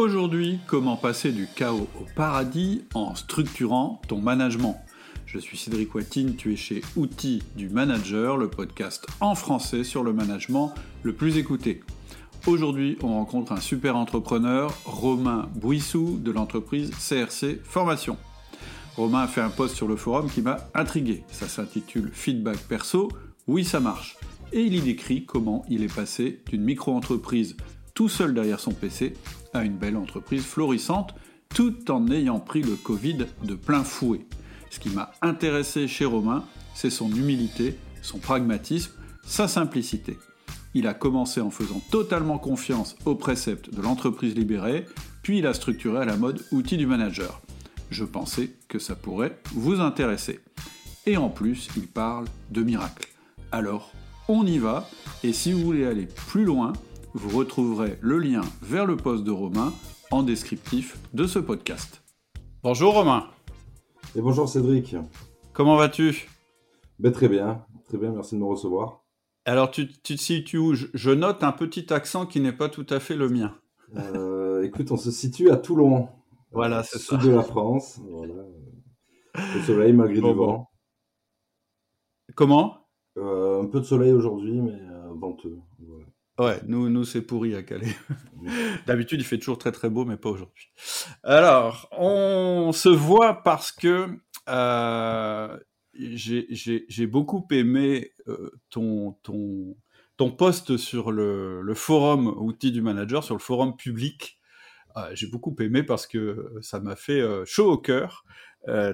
Aujourd'hui, comment passer du chaos au paradis en structurant ton management? Je suis Cédric Watine, tu es chez Outils du Manager, le podcast en français sur le management le plus écouté. Aujourd'hui, on rencontre un super entrepreneur, Romain Bouissou de l'entreprise CRC Formation. Romain a fait un post sur le forum qui m'a intrigué. Ça s'intitule Feedback perso, oui ça marche. Et il y décrit comment il est passé d'une micro-entreprise tout seul derrière son PC à une belle entreprise florissante tout en ayant pris le Covid de plein fouet. Ce qui m'a intéressé chez Romain, c'est son humilité, son pragmatisme, sa simplicité. Il a commencé en faisant totalement confiance aux préceptes de l'entreprise libérée, puis il a structuré à la mode outil du manager. Je pensais que ça pourrait vous intéresser. Et en plus, il parle de miracles. Alors, on y va, et si vous voulez aller plus loin, vous retrouverez le lien vers le poste de Romain en descriptif de ce podcast. Bonjour Romain. Et bonjour Cédric. Comment vas-tu? Ben, Très bien, très bien, merci de me recevoir. Alors tu, tu te situes où? Je, note un petit accent qui n'est pas tout à fait le mien. Euh, écoute, on se situe à Toulon. Voilà, c'est ça. Sud de la France. Le soleil malgré du vent. Comment? Euh, Un peu de soleil aujourd'hui, mais euh, venteux. Ouais, nous, nous c'est pourri à Calais. D'habitude, il fait toujours très très beau, mais pas aujourd'hui. Alors, on se voit parce que euh, j'ai beaucoup aimé euh, ton, ton, ton post sur le, le, forum outils du manager, sur le forum public. Euh, j'ai beaucoup aimé parce que ça m'a fait chaud au cœur.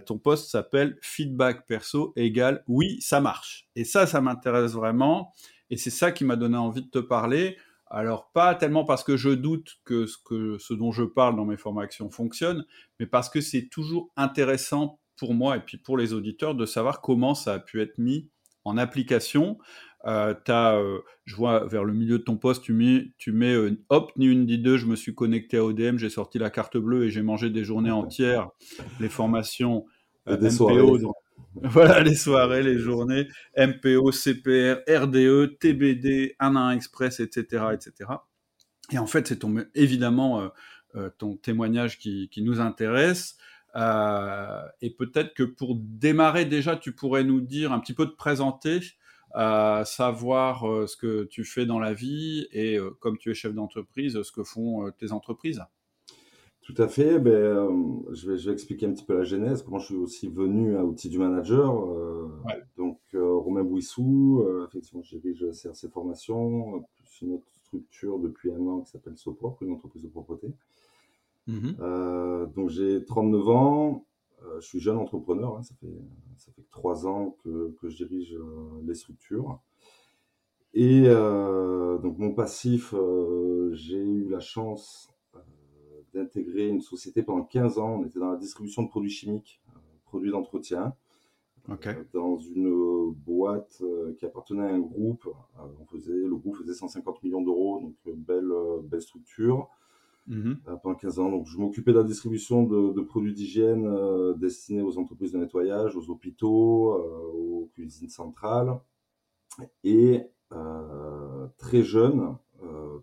ton post s'appelle Feedback perso égale oui, ça marche. Et ça, ça m'intéresse vraiment. Et c'est ça qui m'a donné envie de te parler. Alors, pas tellement parce que je doute que ce, que ce dont je parle dans mes formations fonctionne, mais parce que c'est toujours intéressant pour moi et puis pour les auditeurs de savoir comment ça a pu être mis en application. Euh, as, euh, je vois vers le milieu de ton poste, tu mets, tu mets euh, hop, ni une ni deux, je me suis connecté à ODM, j'ai sorti la carte bleue et j'ai mangé des journées entières les formations MPO, Voilà les soirées, les journées, MPO, CPR, RDE, TBD, 1 Express, etc., etc. Et en fait, c'est évidemment euh, euh, ton témoignage qui, nous intéresse. Euh, et peut-être que pour démarrer déjà, tu pourrais nous dire un petit peu te présenter, savoir ce que tu fais dans la vie et comme tu es chef d'entreprise, ce que font tes entreprises. Tout à fait. Ben, euh, je, vais, je, vais, expliquer un petit peu la genèse, comment je suis aussi venu à Outils du Manager. Euh, donc, euh, Romain Bouissou, effectivement, je dirige CRC Formation, plus une autre structure depuis un an qui s'appelle Sopropre, une entreprise de propreté. Mm-hmm. donc, j'ai 39 ans. je suis jeune entrepreneur. Hein, ça, fait, ça fait trois ans que, que je dirige les structures. Et donc, mon passif, j'ai eu la chance d'intégrer une société pendant 15 ans. On était dans la distribution de produits chimiques, euh, produits d'entretien, euh, dans une boîte euh, qui appartenait à un groupe. on faisait, le groupe faisait 150 millions d'euros, donc belle, belle structure. Mhm. pendant 15 ans. Donc, je m'occupais de la distribution de, produits d'hygiène destinés aux entreprises de nettoyage, aux hôpitaux, aux cuisines centrales. Et très jeune,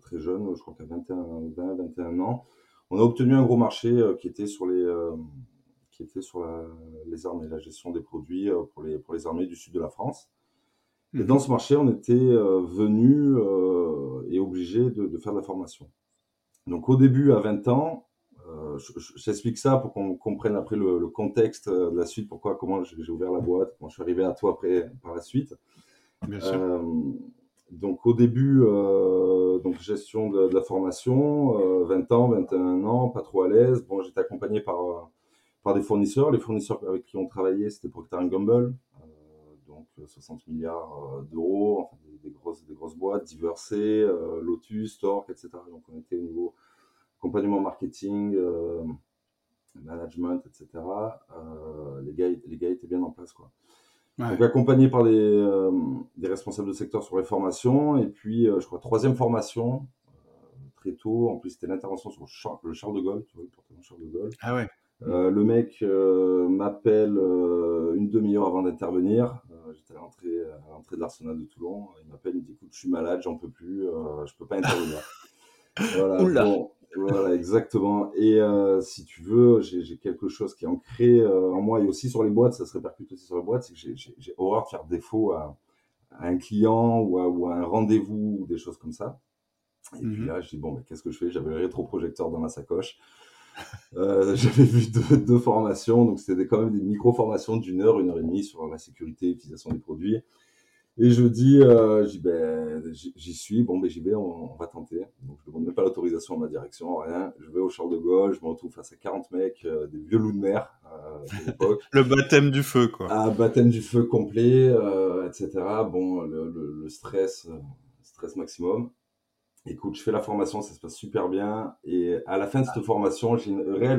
très jeune, je crois qu'à 21, 20, 21 ans, on a obtenu un gros marché euh, qui était sur les euh, qui était sur les armées, la gestion des produits euh, pour les pour les armées du sud de la France. Et mhm. dans ce marché, on était venu et obligé de, faire de la formation. Donc au début, à 20 ans, j'explique ça pour qu'on comprenne après le, contexte de la suite, pourquoi, comment j'ai ouvert la boîte, comment je suis arrivé à toi après par la suite. Bien sûr. Donc au début, euh, donc gestion de, la formation, 20 euh, ans, 21 ans, pas trop à l'aise. Bon, j'étais accompagné par, euh, par des fournisseurs. Les fournisseurs avec qui on travaillait, c'était Procter Gamble, donc 60 milliards d'euros, des, grosses, des grosses boîtes, Diversé, Lotus, Torque, etc. Donc on était au niveau accompagnement marketing, management, etc. les, gars, les gars étaient bien en place, quoi. Donc accompagné par euh, des, responsables de secteur sur les formations. Et puis, euh, je crois, troisième formation, euh, très tôt. En plus, c'était l'intervention sur le Charles, de Gaulle, tu vois, le Charles de Gaulle. Ah ouais. le mec m'appelle une demi-heure avant d'intervenir. J'étais à l'entrée, de l'arsenal de Toulon. Il m'appelle, il me dit écoute, je suis malade, j'en peux plus, je peux pas intervenir. voilà. Voilà, exactement. Et si tu veux, j'ai quelque chose qui est ancré en moi et aussi sur les boîtes, ça se répercute aussi sur les boîtes, c'est que j'ai horreur de faire défaut à, un client ou à, un rendez-vous ou des choses comme ça. Et puis mmh là, je dis, bon, mais qu'est-ce que je fais? J'avais le rétroprojecteur dans ma sacoche. Euh, j'avais vu deux, formations, donc c'était quand même des micro-formations d'une heure, une heure et demie sur la sécurité, l'utilisation des produits. Et je dis, euh, ben, j'y suis, bon, ben j'y vais, on, va tenter. Donc je demande même pas l'autorisation à ma direction, rien. Je vais au Charles de Gaulle, je me retrouve face à 40 mecs, euh, des vieux loups de mer à l'époque. le baptême du feu, quoi. Un baptême du feu complet, etc. Bon, le, le stress, stress maximum. Écoute, je fais la formation, ça se passe super bien. Et à la fin de cette formation, j'ai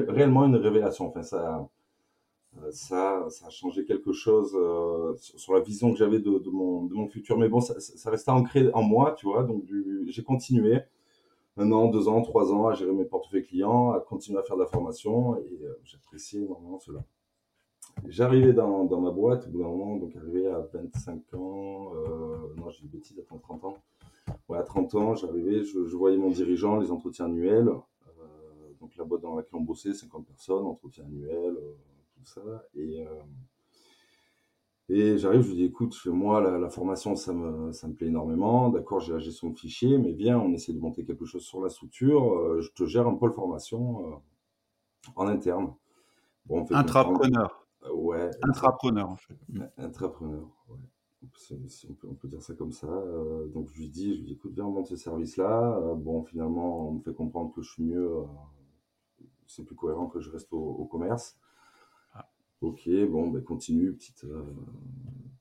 réellement une révélation. Enfin, ça, euh, ça, ça a changé quelque chose euh, sur, la vision que j'avais de, mon, de mon futur. Mais bon, ça, restait ancré en moi, tu vois. Donc, j'ai continué un an, deux ans, trois ans à gérer mes portefeuilles clients, à continuer à faire de la formation. Et euh, j'appréciais énormément cela. J'arrivais dans, ma boîte au bout d'un moment, donc arrivé à 25 ans, non, j'ai une bêtise, à 30 ans à 30 ans, j'arrivais, je, voyais mon dirigeant, les entretiens annuels. Euh, donc la boîte dans laquelle on bossait, 50 personnes, entretien annuel, euh, tout ça. Et, euh, et j'arrive, je lui dis, écoute, moi, la, formation, ça me, ça me plaît énormément. D'accord, j'ai la gestion de fichiers, mais viens, on essaie de monter quelque chose sur la structure. je te gère un pôle formation en interne. Bon, on fait Intrapreneur. ouais. Intrapreneur, en fait. Intrapreneur, ouais on, peut, dire ça comme ça. Euh, donc je lui dis, je lui dis, écoute, viens, on monte ce service-là. Euh, bon, finalement, on me fait comprendre que je suis mieux, euh, c'est plus cohérent que je reste au, commerce. Ok, bon, ben continue, petite,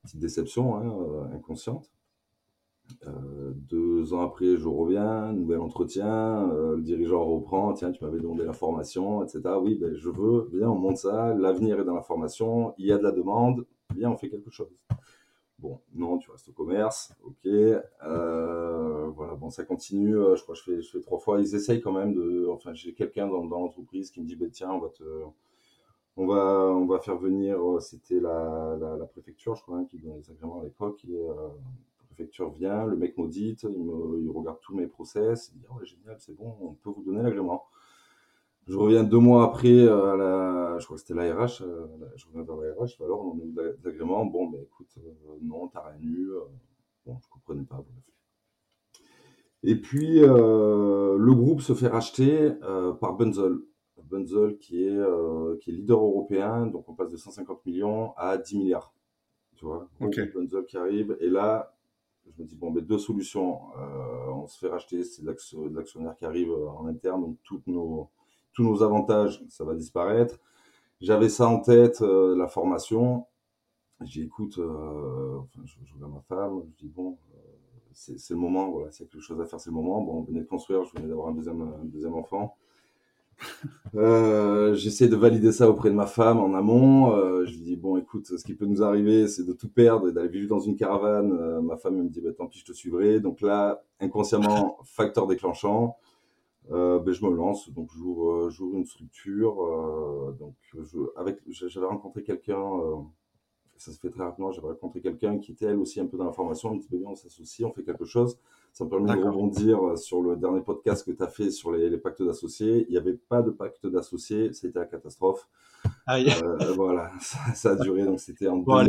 petite déception hein, inconsciente. deux ans après, je reviens, nouvel entretien, le dirigeant reprend, tiens, tu m'avais demandé la formation, etc. Oui, ben, je veux, viens, on monte ça, l'avenir est dans la formation, il y a de la demande, viens, on fait quelque chose. Bon, non, tu restes au commerce, ok. Euh, voilà, bon, ça continue. Euh, je crois que je fais, trois fois. Ils essayent quand même de. Enfin, j'ai quelqu'un dans, l'entreprise qui me dit, bah, tiens, on va te, on va, on va faire venir. Euh, c'était la, la, préfecture, je crois, hein, qui donnait les agréments à l'époque. Et la préfecture vient, le mec m'audite, il, il regarde tous mes process, il dit, ouais, génial, c'est bon, on peut vous donner l'agrément. Je reviens deux mois après euh, à la, je crois que c'était l'ARH, euh, je reviens vers l'ARH, alors on a eu l'agrément, bon, ben écoute, euh, non, t'as rien eu, bon, je comprenais pas, Et puis, le groupe se fait racheter par Bunzel. Bunzel qui est, qui est leader européen, donc on passe de 150 millions à 10 milliards. Tu vois, okay. Bunzel qui arrive, et là, je me dis, bon, ben, deux solutions. on se fait racheter, c'est l'actionnaire qui arrive en interne, donc toutes nos, tous nos avantages, ça va disparaître. J'avais ça en tête, euh, la formation. J'écoute, euh, enfin, je, je, regarde ma femme, je dis bon, euh, c'est le moment, voilà, s'il y a quelque chose à faire, c'est le moment. Bon, on venait de construire, je venais d'avoir un deuxième, un deuxième enfant. Euh, J'essaie de valider ça auprès de ma femme en amont. Euh, je lui dis bon, écoute, ce qui peut nous arriver, c'est de tout perdre et d'aller vivre dans une caravane. Euh, ma femme me dit bah, tant pis, je te suivrai. Donc là, inconsciemment, facteur déclenchant. Ben, je me lance, donc j'ouvre, j'ouvre une structure. Donc j'avais rencontré quelqu'un, ça se fait très rapidement, j'avais rencontré quelqu'un qui était elle aussi un peu dans la formation, elle me dit, ben, on s'associe, on fait quelque chose. Ça me permet de rebondir sur le dernier podcast que tu as fait sur les, pactes d'associés. Il n'y avait pas de pacte d'associés, c'était la catastrophe. Euh, voilà, ça, a duré, donc c'était en bon,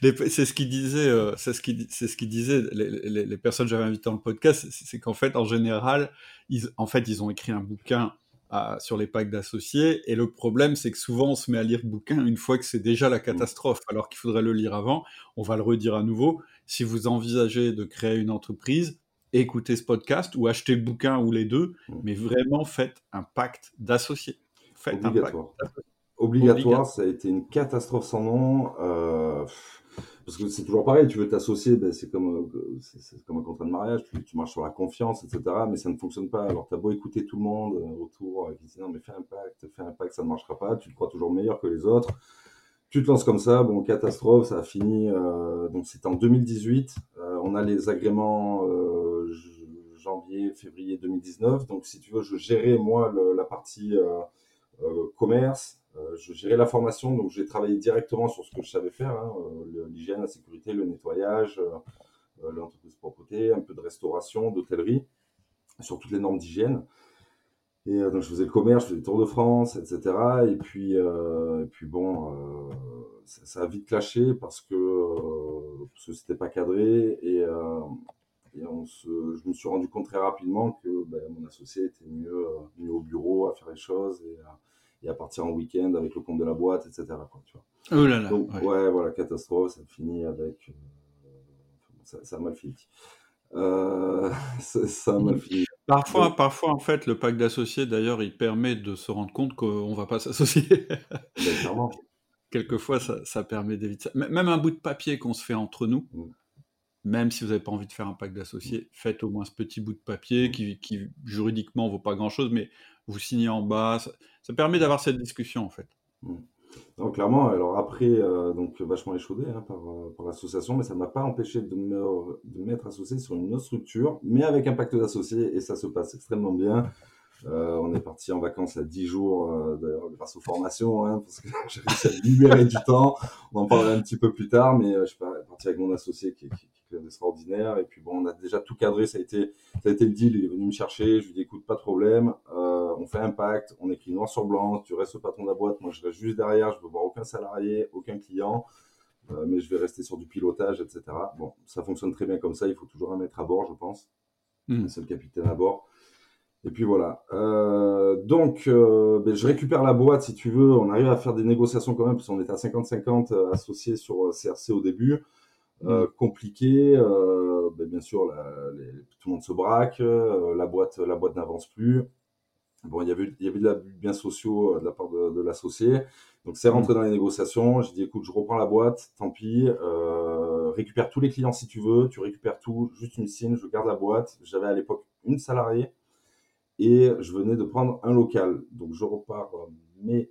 c'est ce qu'il disait, euh, c'est ce qui c'est ce qu'il disait, les, les, personnes que j'avais invitées dans le podcast, c'est qu'en fait, en général, ils, en fait, ils ont écrit un bouquin sur les packs d'associés. Et le problème, c'est que souvent, on se met à lire le bouquin une fois que c'est déjà la catastrophe, alors qu'il faudrait le lire avant. On va le redire à nouveau. Si vous envisagez de créer une entreprise, écoutez ce podcast ou achetez le bouquin ou les deux, mmh. mais vraiment faites un pacte d'associés. Faites Obligatoire. un pacte. Obligatoire, ça a été une catastrophe sans nom. Euh, parce que c'est toujours pareil, tu veux t'associer, ben c'est comme, euh, c'est comme un contrat de mariage, tu, marches sur la confiance, etc. Mais ça ne fonctionne pas. Alors, tu as beau écouter tout le monde euh, autour qui dit non, mais fais un pacte, fais un pacte, ça ne marchera pas, tu te crois toujours meilleur que les autres. Tu te lances comme ça, bon, catastrophe, ça a fini. Euh, donc, c'était en 2018. on a les agréments janvier, février 2019. Donc, si tu veux, je gérais moi la partie commerce, euh, je gérais la formation, donc j'ai travaillé directement sur ce que je savais faire, hein, euh, l'hygiène, la sécurité, le nettoyage, euh, l'entreprise propreté, un peu de restauration, d'hôtellerie, sur toutes les normes d'hygiène. Et donc, je faisais le commerce, je faisais le Tour de France, etc. Et puis, et puis bon, ça, a vite clashé parce que, parce que c'était pas cadré. Et, je me suis rendu compte très rapidement que ben, mon associé était mieux, mieux au bureau à faire les choses. Et à partir en week-end avec le compte de la boîte, etc. Quoi, tu vois. Oh là là. Donc, ouais. voilà, catastrophe, ça finit avec. Euh, ça, ça, a mal fini. Euh, ça, a mal fini. Parfois, parfois, en fait, le pacte d'associés, d'ailleurs, il permet de se rendre compte qu'on ne va pas s'associer. Ben, Quelquefois, ça, ça permet d'éviter ça. Même un bout de papier qu'on se fait entre nous, mm. même si vous n'avez pas envie de faire un pacte d'associés, faites au moins ce petit bout de papier mm. qui, qui juridiquement vaut pas grand-chose, mais vous signez en bas. Ça, permet d'avoir cette discussion, en fait. Donc, clairement, alors après, euh, donc vachement échaudé hein, par, euh, par l'association, mais ça ne m'a pas empêché de me, de m'être associé sur une autre structure, mais avec un pacte d'associés, et ça se passe extrêmement bien. Euh, on est parti en vacances à 10 jours, d'ailleurs, grâce aux formations, hein, parce que j'ai réussi à libérer du temps. On en parlera un petit peu plus tard, mais je suis parti avec mon associé qui, qui, est extraordinaire. Et puis bon, on a déjà tout cadré, ça a été, ça a été le deal. Il est venu me chercher, je lui ai dit écoute, pas de problème, euh, on fait un pacte, on écrit noir sur blanc, tu restes au patron de la boîte, moi je reste juste derrière, je veux voir aucun salarié, aucun client. mais je vais rester sur du pilotage, etc. Bon, ça fonctionne très bien comme ça. Il faut toujours un maître à bord, je pense. Mmh. C'est le capitaine à bord. Et puis voilà. Euh, donc, euh, ben, je récupère la boîte si tu veux. On arrive à faire des négociations quand même, parce qu'on était à 50-50 euh, associés sur CRC au début. Mm. compliqué. Ben, bien sûr, tout le monde se braque. la boîte, la boîte n'avance plus. Bon, il y avait, il y avait de la biens sociaux de la part de, l'associé. Donc, c'est rentré mm. dans les négociations. J'ai dit, écoute, je reprends la boîte, tant pis. récupère tous les clients si tu veux. Tu récupères tout, juste une signe, je garde la boîte. J'avais à l'époque une salariée et je venais de prendre un local. Donc je repars mai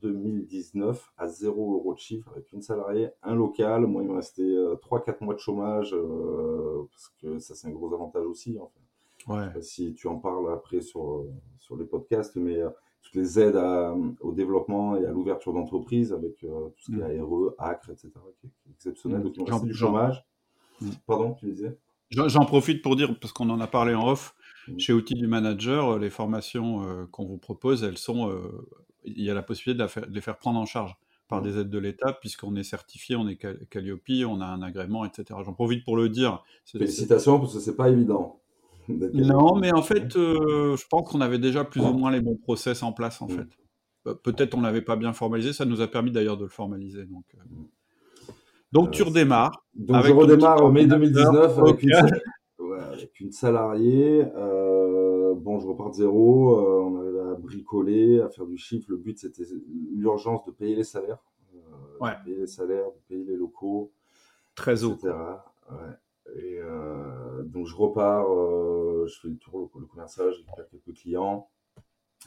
2019 à 0 euros de chiffre avec une salariée, un local. Moi, il me restait 3-4 euh, mois de chômage euh, parce que ça, c'est un gros avantage aussi. si tu en parles après sur, sur les podcasts, mais euh, toutes les aides au développement et à l'ouverture d'entreprise avec tout ce qui est mm. ARE, ACRE, etc., qui est, exceptionnel. Mm. Donc, il me restait du chômage. Mm. Pardon, tu disais? J'en profite pour dire, parce qu'on en a parlé en off. Chez Outils du Manager, les formations euh, qu'on vous propose, elles sont, euh, il y a la possibilité de, les faire prendre en charge par mmh. des aides de l'État, puisqu'on est certifié, on est Calliope, on a un agrément, etc. J'en profite pour le dire. Félicitations, parce que c'est pas évident. Non, mais en fait, euh, je pense qu'on avait déjà plus ou moins les bons process en place, en mmh. fait. Peut-être on l'avait pas bien formalisé, ça nous a permis d'ailleurs de le formaliser. Donc, donc tu redémarres. Donc je redémarre en mai 2019 avec une, avec une salariée. Euh, bon, je repars de zéro. Euh, on avait bricoler, à faire du chiffre. Le but, c'était l'urgence de payer les salaires. Euh, de payer les salaires, de payer les locaux. Très haut. Etc. Et donc, je repars, je fais le tour, le, commerçage, je récupère quelques clients.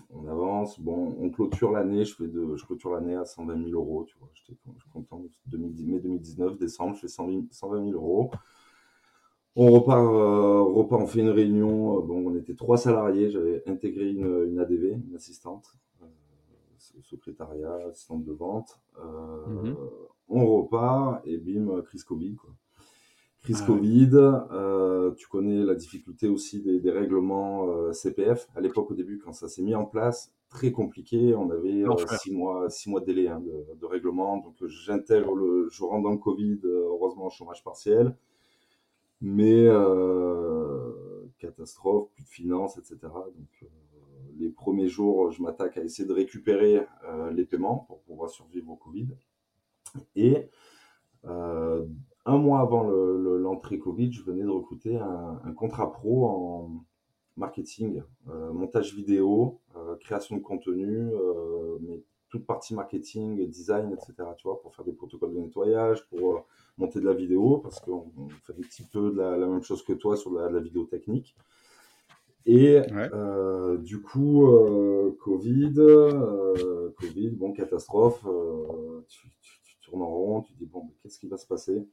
On avance. Bon, on clôture l'année. Je fais de, je clôture l'année à 120 000 euros. Tu vois, j'étais content. mai 2019, décembre, je fais 120 000 euros. On repart, euh, repart, on fait une réunion. Euh, bon, on était trois salariés. J'avais intégré une, une, ADV, une assistante, euh, secrétariat, assistante de vente. Euh, mhm. On repart et bim, crise Covid. Quoi. Crise ah Covid. Euh, tu connais la difficulté aussi des, des règlements CPF. À l'époque, au début, quand ça s'est mis en place, très compliqué. On avait six mois, six mois de délai hein, de, de, règlement. Donc, j'intègre le, je rentre dans le Covid, heureusement, chômage partiel mais euh, catastrophe, plus de finances, etc. Donc, euh, les premiers jours, je m'attaque à essayer de récupérer euh, les paiements pour pouvoir survivre au Covid. Et un mois avant l'entrée Covid, je venais de recruter un, un contrat pro en marketing, montage vidéo, création de contenu, mais toute partie marketing, design, etc. Tu vois, pour faire des protocoles de nettoyage, pour euh, monter de la vidéo, parce qu'on fait un petit peu de la, même chose que toi sur la, vidéo technique. Et euh, du coup, euh, Covid, Covid, bon, catastrophe, tu, tournes en rond, tu dis, bon, qu'est-ce qui va se passer?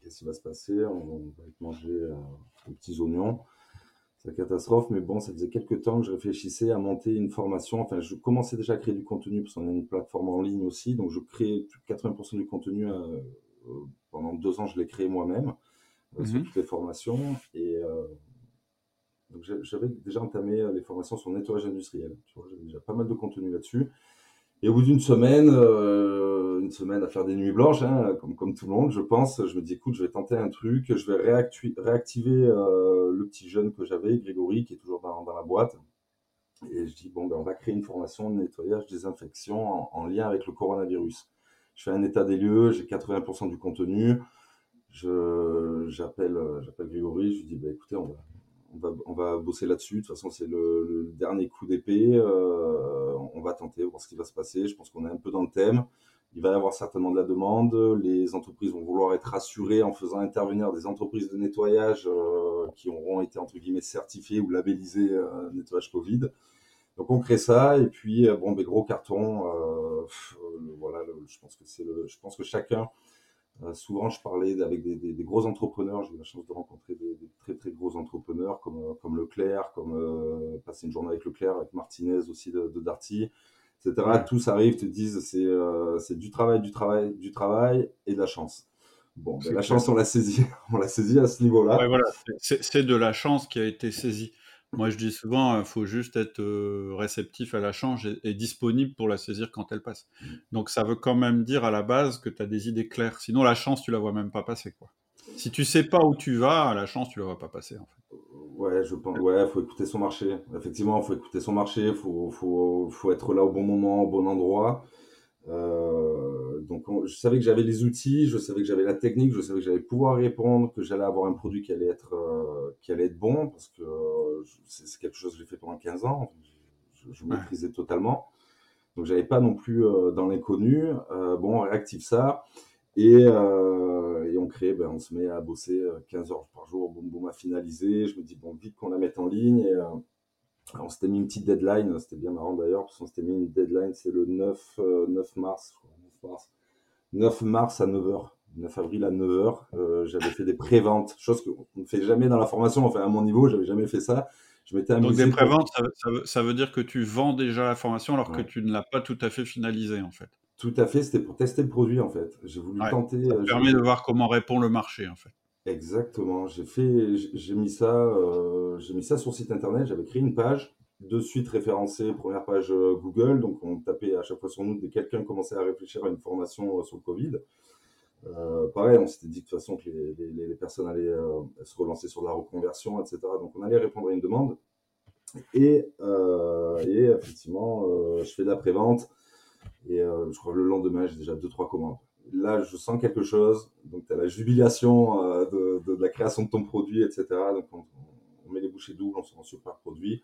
Qu'est-ce qui va se passer? On, va manger des petits oignons c'est la catastrophe, mais bon, ça faisait quelques temps que je réfléchissais à monter une formation. Enfin, je commençais déjà à créer du contenu parce qu'on a une plateforme en ligne aussi, donc je crée 80% du contenu. Euh, euh, pendant deux ans, je l'ai créé moi-même euh, sur mhm. toutes les formations. Et, Donc j'avais déjà entamé les formations sur le nettoyage industriel. J'avais déjà pas mal de contenu là-dessus. Et au bout d'une semaine, euh, une semaine à faire des nuits blanches, hein, comme, comme tout le monde, je pense, je me dis, écoute, je vais tenter un truc, je vais réactiver euh, le petit jeune que j'avais, Grégory, qui est toujours dans, la boîte. Et je dis, bon, ben, on va créer une formation de nettoyage, désinfection en, en lien avec le coronavirus. Je fais un état des lieux, j'ai 80% du contenu. Je, j'appelle, Grégory, je lui dis, ben, écoutez, on va, on va, on va bosser là-dessus. De toute façon, c'est le, dernier coup d'épée. Euh, on va tenter, voir ce qui va se passer. Je pense qu'on est un peu dans le thème. Il va y avoir certainement de la demande. Les entreprises vont vouloir être rassurées en faisant intervenir des entreprises de nettoyage euh, qui auront été entre guillemets certifiées ou labellisées euh, nettoyage Covid. Donc on crée ça et puis euh, bon, ben gros carton. Euh, voilà, je pense que c'est le, je pense que chacun souvent, je parlais avec des, des, des gros entrepreneurs. J'ai eu la chance de rencontrer des, des, très très gros entrepreneurs comme, euh, comme Leclerc, comme euh, passer une journée avec Leclerc, avec Martinez aussi de, de Darty, etc. Tous arrivent, te disent c'est euh, du travail, du travail, du travail et de la chance. Bon, ben, la chance, on l'a saisie, on l'a saisie à ce niveau-là. Ouais, voilà. C'est de la chance qui a été saisie. Moi, je dis souvent, il faut juste être réceptif à la chance et, et, disponible pour la saisir quand elle passe. Mmh. Donc, ça veut quand même dire à la base que tu as des idées claires. Sinon, la chance, tu la vois même pas passer. Quoi. Si tu sais pas où tu vas, la chance, tu la vois pas passer. En fait. Ouais, je pense. Ouais, faut écouter son marché. Effectivement, faut écouter son marché. Faut, faut, faut être là au bon moment, au bon endroit. Euh, donc, on, je savais que j'avais les outils, je savais que j'avais la technique, je savais que j'allais pouvoir répondre, que j'allais avoir un produit qui allait être, euh, qui allait être bon, parce que euh, c'est quelque chose que j'ai fait pendant 15 ans, je, je maîtrisais totalement. Donc, j'avais pas non plus dans l'inconnu. Bon, on réactive ça. Et, et on crée, ben, on se met à bosser 15 heures par jour, boum, boum, à finaliser. Je me dis, bon, vite qu'on la mette en ligne. Et, on s'était mis une petite deadline, c'était bien marrant d'ailleurs, parce qu'on s'était mis une deadline, c'est le 9, euh, 9 mars, 9 mars, 9 mars à 9h, 9 avril à 9h, euh, j'avais fait des préventes, chose qu'on ne fait jamais dans la formation, enfin à mon niveau, j'avais jamais fait ça. Je m'étais amusé. Donc des préventes, pour... ça, ça, veut, ça, veut, dire que tu vends déjà la formation alors ouais. que tu ne l'as pas tout à fait finalisée en fait. Tout à fait, c'était pour tester le produit en fait. J'ai voulu ouais, tenter. Ça euh, permet de voir comment répond le marché en fait. Exactement. J'ai fait, j'ai mis ça, euh, j'ai mis ça sur le site internet. J'avais créé une page de suite référencée, première page euh, Google. Donc on tapait à chaque fois sur nous dès que quelqu'un commençait à réfléchir à une formation euh, sur le Covid. Pareil, on s'était dit de toute façon que les, personnes allaient se relancer sur la reconversion, etc. Donc on allait répondre à une demande. Et, et effectivement, je fais de la prévente. Et je crois que le lendemain, j'ai déjà deux trois commandes là, je sens quelque chose. Donc, tu as la jubilation euh, de, de, de, la création de ton produit, etc. Donc, on, on met les bouchées doubles, on sort un super produit.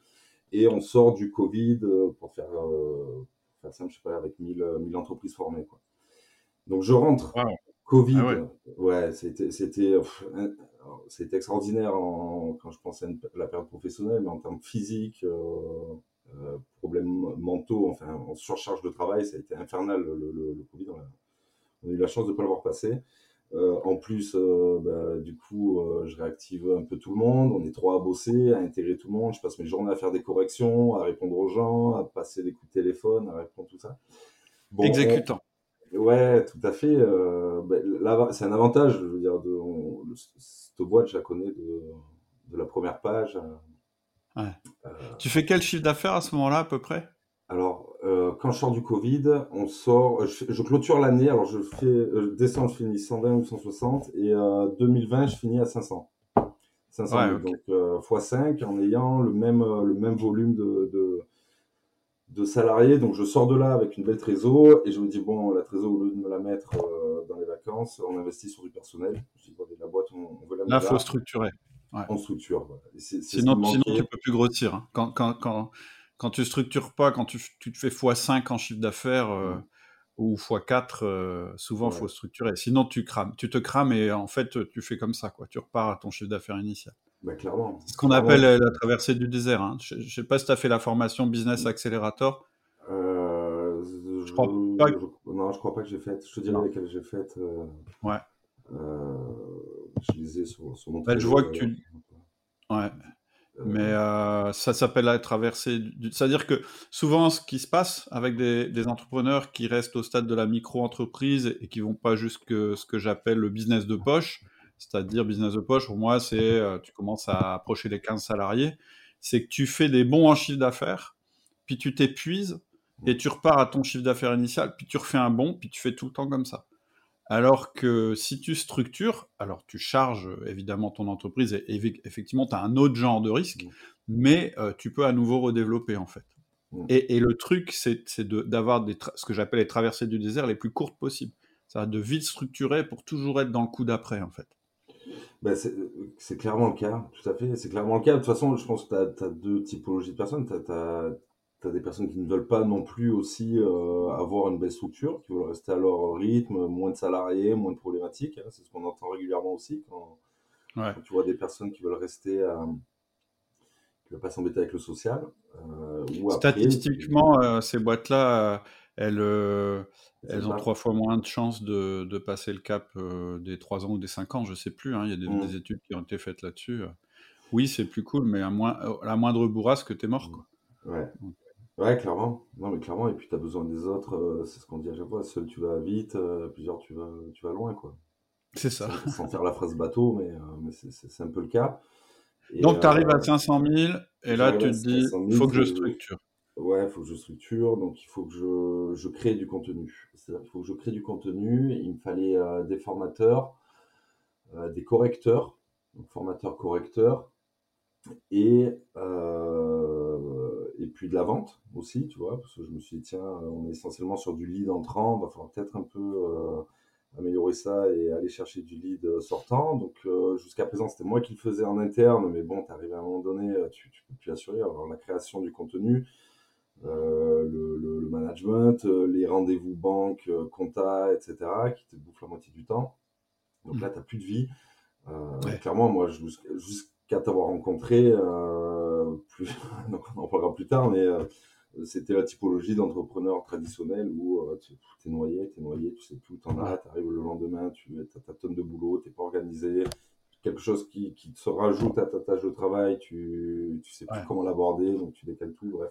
Et on sort du Covid euh, pour faire, euh, faire simple, je sais pas, avec 1000, 1000 entreprises formées. Quoi. Donc, je rentre. Wow. Covid, ah ouais, ouais c'était, c'était, c'était extraordinaire en, quand je pense à, une, la période professionnelle, mais en termes physiques, euh, euh, problèmes mentaux, enfin, en surcharge de travail, ça a été infernal le, le, le Covid. On a, on a eu la chance de ne pas l'avoir passé. Euh, en plus, euh, bah, du coup, euh, je réactive un peu tout le monde. On est trois à bosser, à intégrer tout le monde. Je passe mes journées à faire des corrections, à répondre aux gens, à passer des coups de téléphone, à répondre tout ça. Bon, Exécutant. On... Ouais, tout à fait. Bah, là, c'est un avantage. Je veux dire, de, on, cette boîte, je la connais de, de la première page. Ouais. tu fais quel chiffre d'affaires à ce moment-là, à peu près? Alors, euh, quand je sors du Covid, on sort, je, je clôture l'année. Alors, je fais, euh, décembre, je finis 120 ou 160, et euh, 2020, je finis à 500. 500 ouais, okay. donc euh, x5 en ayant le même le même volume de, de, de salariés. Donc, je sors de là avec une belle trésor et je me dis bon, la trésor au lieu de me la mettre euh, dans les vacances, on investit sur du personnel. Je dis bon, la boîte, on, on veut la mettre là. Là, faut structurer. Ouais. On structure. Voilà. C est, c est sinon, sinon, tu peux plus grossir. Hein. Quand, quand, quand quand tu structures pas, quand tu, tu te fais x5 en chiffre d'affaires euh, ou x4, euh, souvent il ouais. faut structurer. Sinon, tu crames, tu te crames et en fait, tu fais comme ça, quoi. Tu repars à ton chiffre d'affaires initial. Bah, clairement. C'est ce qu'on appelle la traversée du désert. Hein. Je, ne sais pas si tu as fait la formation Business Accelerator. Euh, je, je crois pas. Que... Je, non, je crois pas que j'ai fait. Je te dirai laquelle j'ai faite. Euh, ouais. Euh, je lisais sur, sur mon. Ben, je vois que tu. Ouais. Mais euh, ça s'appelle la traversée. Du... C'est-à-dire que souvent, ce qui se passe avec des, des, entrepreneurs qui restent au stade de la micro-entreprise et qui vont pas jusque ce que j'appelle le business de poche, c'est-à-dire business de poche, pour moi, c'est tu commences à approcher les 15 salariés, c'est que tu fais des bons en chiffre d'affaires, puis tu t'épuises, et tu repars à ton chiffre d'affaires initial, puis tu refais un bon, puis tu fais tout le temps comme ça. Alors que si tu structures, alors tu charges évidemment ton entreprise et, effectivement tu as un autre genre de risque, mmh. mais euh, tu peux à nouveau redévelopper en fait. Mmh. Et, le truc, c'est d'avoir ce que j'appelle les traversées du désert les plus courtes possibles. Ça de vite structurer pour toujours être dans le coup d'après en fait. Ben c'est clairement le cas, tout à fait. C'est clairement le cas. De toute façon, je pense que tu as, deux typologies de personnes. Tu as, des personnes qui ne veulent pas non plus aussi euh, avoir une belle structure, qui veulent rester à leur rythme, moins de salariés, moins de problématiques. Hein. c'est ce qu'on entend régulièrement aussi quand, tu vois des personnes qui veulent rester, à, qui ne veulent pas s'embêter avec le social. Euh, Statistiquement, euh, ces boîtes-là, elles, elles ont trois fois moins de chances de, de passer le cap des trois ans ou des cinq ans, je ne sais plus. Hein. il y a des, mmh. des, études qui ont été faites là-dessus. Oui, c'est plus cool, mais à, moins, la moindre bourrasque, es mort. Quoi. Ouais. Ouais, clairement. Non, mais clairement, et puis tu as besoin des autres, euh, c'est ce qu'on dit à chaque fois, seul tu vas vite, euh, plusieurs tu vas, tu vas loin, quoi. C'est ça. Sans, faire la phrase bateau, mais, euh, mais c'est un peu le cas. Donc tu arrives à 500 000, et là tu te dis, il faut que je structure. Ouais, il faut que je structure, donc il faut que je, je crée du contenu. C'est-à-dire qu'il faut que je crée du contenu, il me fallait des formateurs, des correcteurs, donc formateurs, correcteurs, et et puis de la vente aussi, tu vois, parce que je me suis dit, tiens, on est essentiellement sur du lead entrant, il va falloir peut-être un peu euh, améliorer ça et aller chercher du lead sortant. Donc euh, jusqu'à présent, c'était moi qui le faisais en interne, mais bon, tu arrives à un moment donné, euh, tu, tu peux plus assurer. Alors la création du contenu, le, management, les rendez-vous banque, compta, etc., qui te bouffent la moitié du temps. Donc là, mmh. tu n'as plus de vie. Clairement, moi, jusqu'à t'avoir rencontré, plus, on en parlera plus tard, mais euh, c'était la typologie d'entrepreneur traditionnel où euh, tu es noyé, tu es noyé, tu sais plus où t'en as, tu arrives le lendemain, tu as ta tonne de boulot, tu pas organisé, quelque chose qui, qui, se rajoute à ta tâche de travail, tu, tu sais plus comment l'aborder, donc tu décales tout, bref.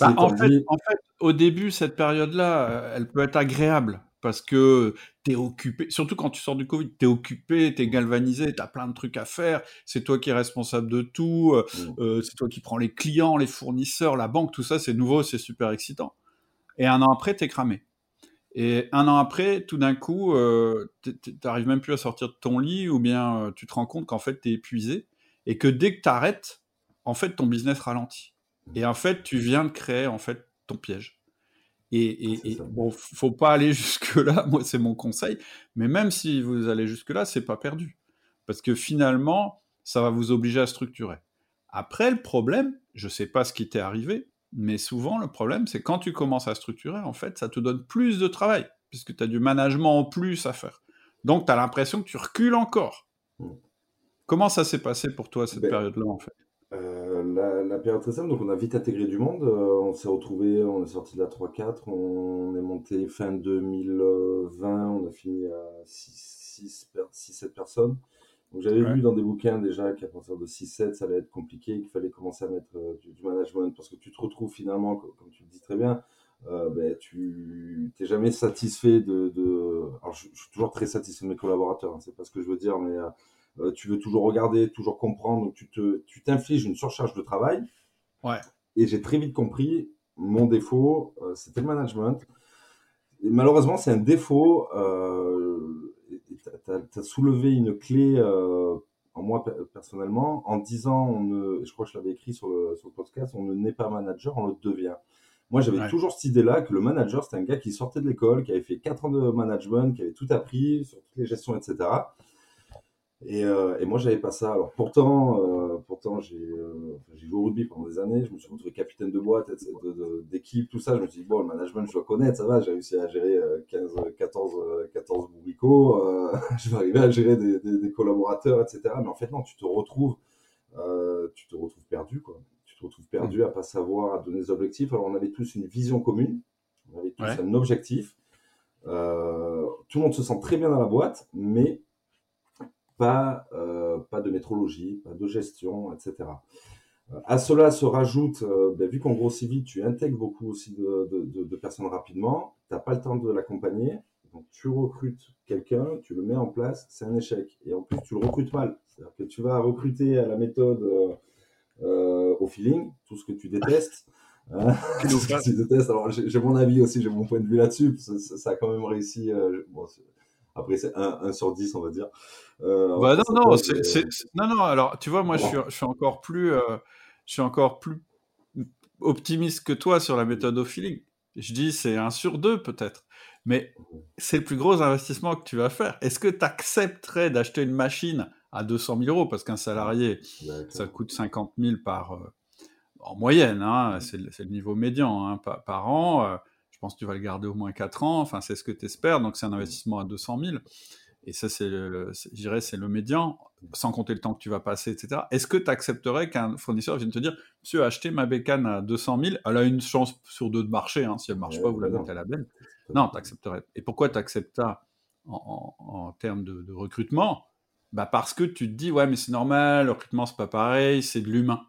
Bah, en, fait, en fait, au début, cette période-là, euh, elle peut être agréable parce que tu es occupé, surtout quand tu sors du Covid, tu es occupé, tu es galvanisé, tu as plein de trucs à faire, c'est toi qui es responsable de tout, euh, mmh. euh, c'est toi qui prends les clients, les fournisseurs, la banque, tout ça, c'est nouveau, c'est super excitant. Et un an après, tu es cramé. Et un an après, tout d'un coup, euh, tu n'arrives même plus à sortir de ton lit ou bien tu te rends compte qu'en fait, tu es épuisé et que dès que tu arrêtes, en fait, ton business ralentit. Et en fait, tu viens de créer en fait ton piège. Et, et, bon, faut pas aller jusque-là, moi c'est mon conseil, mais même si vous allez jusque-là, c'est pas perdu. Parce que finalement, ça va vous obliger à structurer. Après, le problème, je sais pas ce qui t'est arrivé, mais souvent le problème, c'est quand tu commences à structurer, en fait, ça te donne plus de travail, puisque tu as du management en plus à faire. Donc, tu as l'impression que tu recules encore. Mmh. Comment ça s'est passé pour toi, cette ben période-là, en fait? Euh, la, période très simple, donc on a vite intégré du monde. Euh, on s'est retrouvé, on est sorti de la 3-4, on est monté fin 2020, on a fini à 6-7 personnes. Donc j'avais vu dans des bouquins déjà qu'à partir de 6-7, ça allait être compliqué, qu'il fallait commencer à mettre euh, du, management parce que tu te retrouves finalement, comme, tu le dis très bien, ben, tu n'es jamais satisfait de, Alors je, suis toujours très satisfait de mes collaborateurs, hein, c'est pas ce que je veux dire, mais euh, tu veux toujours regarder, toujours comprendre, donc tu te, tu t'infliges une surcharge de travail. Ouais. Et j'ai très vite compris mon défaut, euh, c'était le management. Et malheureusement, c'est un défaut. Euh, tu as, soulevé une clé en moi personnellement en disant, on ne, je crois que je l'avais écrit sur le, sur le podcast, on ne naît pas manager, on le devient. Moi, j'avais toujours cette idée-là que le manager, c'était un gars qui sortait de l'école, qui avait fait 4 ans de management, qui avait tout appris sur toutes les gestions, etc. Et, euh, et, moi, j'avais pas ça. Alors pourtant, euh, pourtant j'ai euh, joué au rugby pendant des années. Je me suis retrouvé capitaine de boîte, d'équipe, tout ça. Je me suis dit, bon, le management, je dois connaître, ça va. J'ai réussi à gérer 15, 14, 14 bourricots. Euh, je vais arriver à gérer des, des, des, collaborateurs, etc. Mais en fait, non, tu te retrouves, euh, tu te retrouves perdu, quoi. Tu te retrouves perdu à pas savoir, à donner des objectifs. Alors, on avait tous une vision commune. On avait tous un objectif. Euh, tout le monde se sent très bien dans la boîte, mais pas, euh, pas de métrologie, pas de gestion, etc. Euh, à cela se rajoute, euh, ben, vu qu'on grossit vite, tu intègres beaucoup aussi de, de, de, personnes rapidement, tu n'as pas le temps de l'accompagner, Donc tu recrutes quelqu'un, tu le mets en place, c'est un échec. Et en plus, tu le recrutes mal. C'est-à-dire que tu vas recruter à la méthode au feeling, tout ce que tu détestes. Hein, tout ce que tu détestes. Alors j'ai mon avis aussi, j'ai mon point de vue là-dessus. Ça, a quand même réussi. Après, c'est 1, sur 10, on va dire. bah non, non, non, non, alors tu vois, moi je, suis, je suis encore plus. je suis encore plus optimiste que toi sur la méthode au feeling. Je dis c'est un sur deux peut-être. Mais c'est le plus gros investissement que tu vas faire. Est-ce que tu accepterais d'acheter une machine à 200 000 euros? Parce qu'un salarié, ça coûte 50 000 par, euh, en moyenne, hein, c'est le, niveau médian hein, par, an. Je pense que tu vas le garder au moins 4 ans. Enfin, c'est ce que tu espères. Donc, c'est un investissement à 200 000. Et ça, c'est, je dirais, c'est le médian, sans compter le temps que tu vas passer, etc. Est-ce que tu accepterais qu'un fournisseur vienne te dire, monsieur, achetez ma bécane à 200 000, elle a une chance sur deux de marcher, hein. si elle ne marche pas, vous la mettez à la benne. Non, tu accepterais. Et pourquoi tu acceptes ça en, termes de, recrutement? Bah Parce que tu te dis, ouais, mais c'est normal, le recrutement, c'est pas pareil, c'est de l'humain.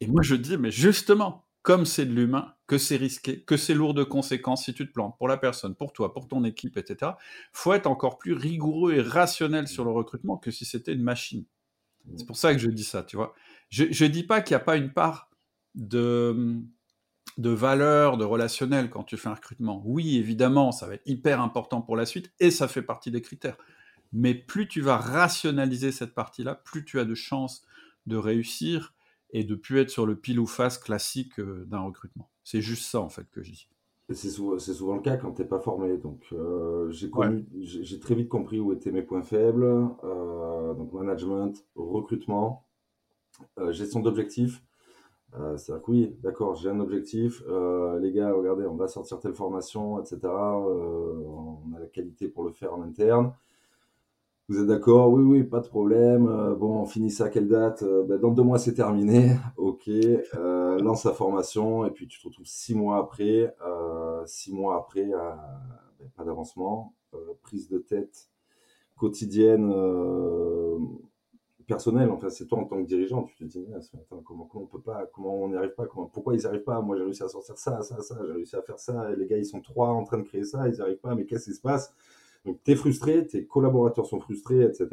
Et moi, je dis, mais justement, comme c'est de l'humain, que c'est risqué, que c'est lourd de conséquences si tu te plantes pour la personne, pour toi, pour ton équipe, etc. faut être encore plus rigoureux et rationnel sur le recrutement que si c'était une machine. C'est pour ça que je dis ça, tu vois. Je ne dis pas qu'il n'y a pas une part de, de valeur, de relationnel quand tu fais un recrutement. Oui, évidemment, ça va être hyper important pour la suite et ça fait partie des critères. Mais plus tu vas rationaliser cette partie-là, plus tu as de chances de réussir et de plus être sur le pile ou face classique euh, d'un recrutement. C'est juste ça en fait que je dis. C'est souvent, souvent, le cas quand tu n'es pas formé. Donc euh, j'ai très vite compris où étaient mes points faibles. Euh, donc management, recrutement, gestion d'objectifs. C'est-à-dire que oui, d'accord, j'ai un objectif. les gars, regardez, on va sortir telle formation, etc. on a la qualité pour le faire en interne. Vous êtes d'accord? Oui, oui, pas de problème. Euh, bon, on finit ça à quelle date? Euh, ben, Dans deux mois, c'est terminé. Ok. Euh, lance la formation et puis tu te retrouves six mois après. six mois après, ben, pas d'avancement. prise de tête quotidienne, personnelle. Enfin, c'est toi en tant que dirigeant. Tu te dis, comment, on peut pas Comment on n'y arrive pas Pourquoi ils n'y arrivent pas? Moi, j'ai réussi à sortir ça, ça, ça. J'ai réussi à faire ça. Les gars, ils sont trois en train de créer ça. Ils n'y arrivent pas. Mais qu'est-ce qui se passe? Donc, tu es frustré, tes collaborateurs sont frustrés, etc.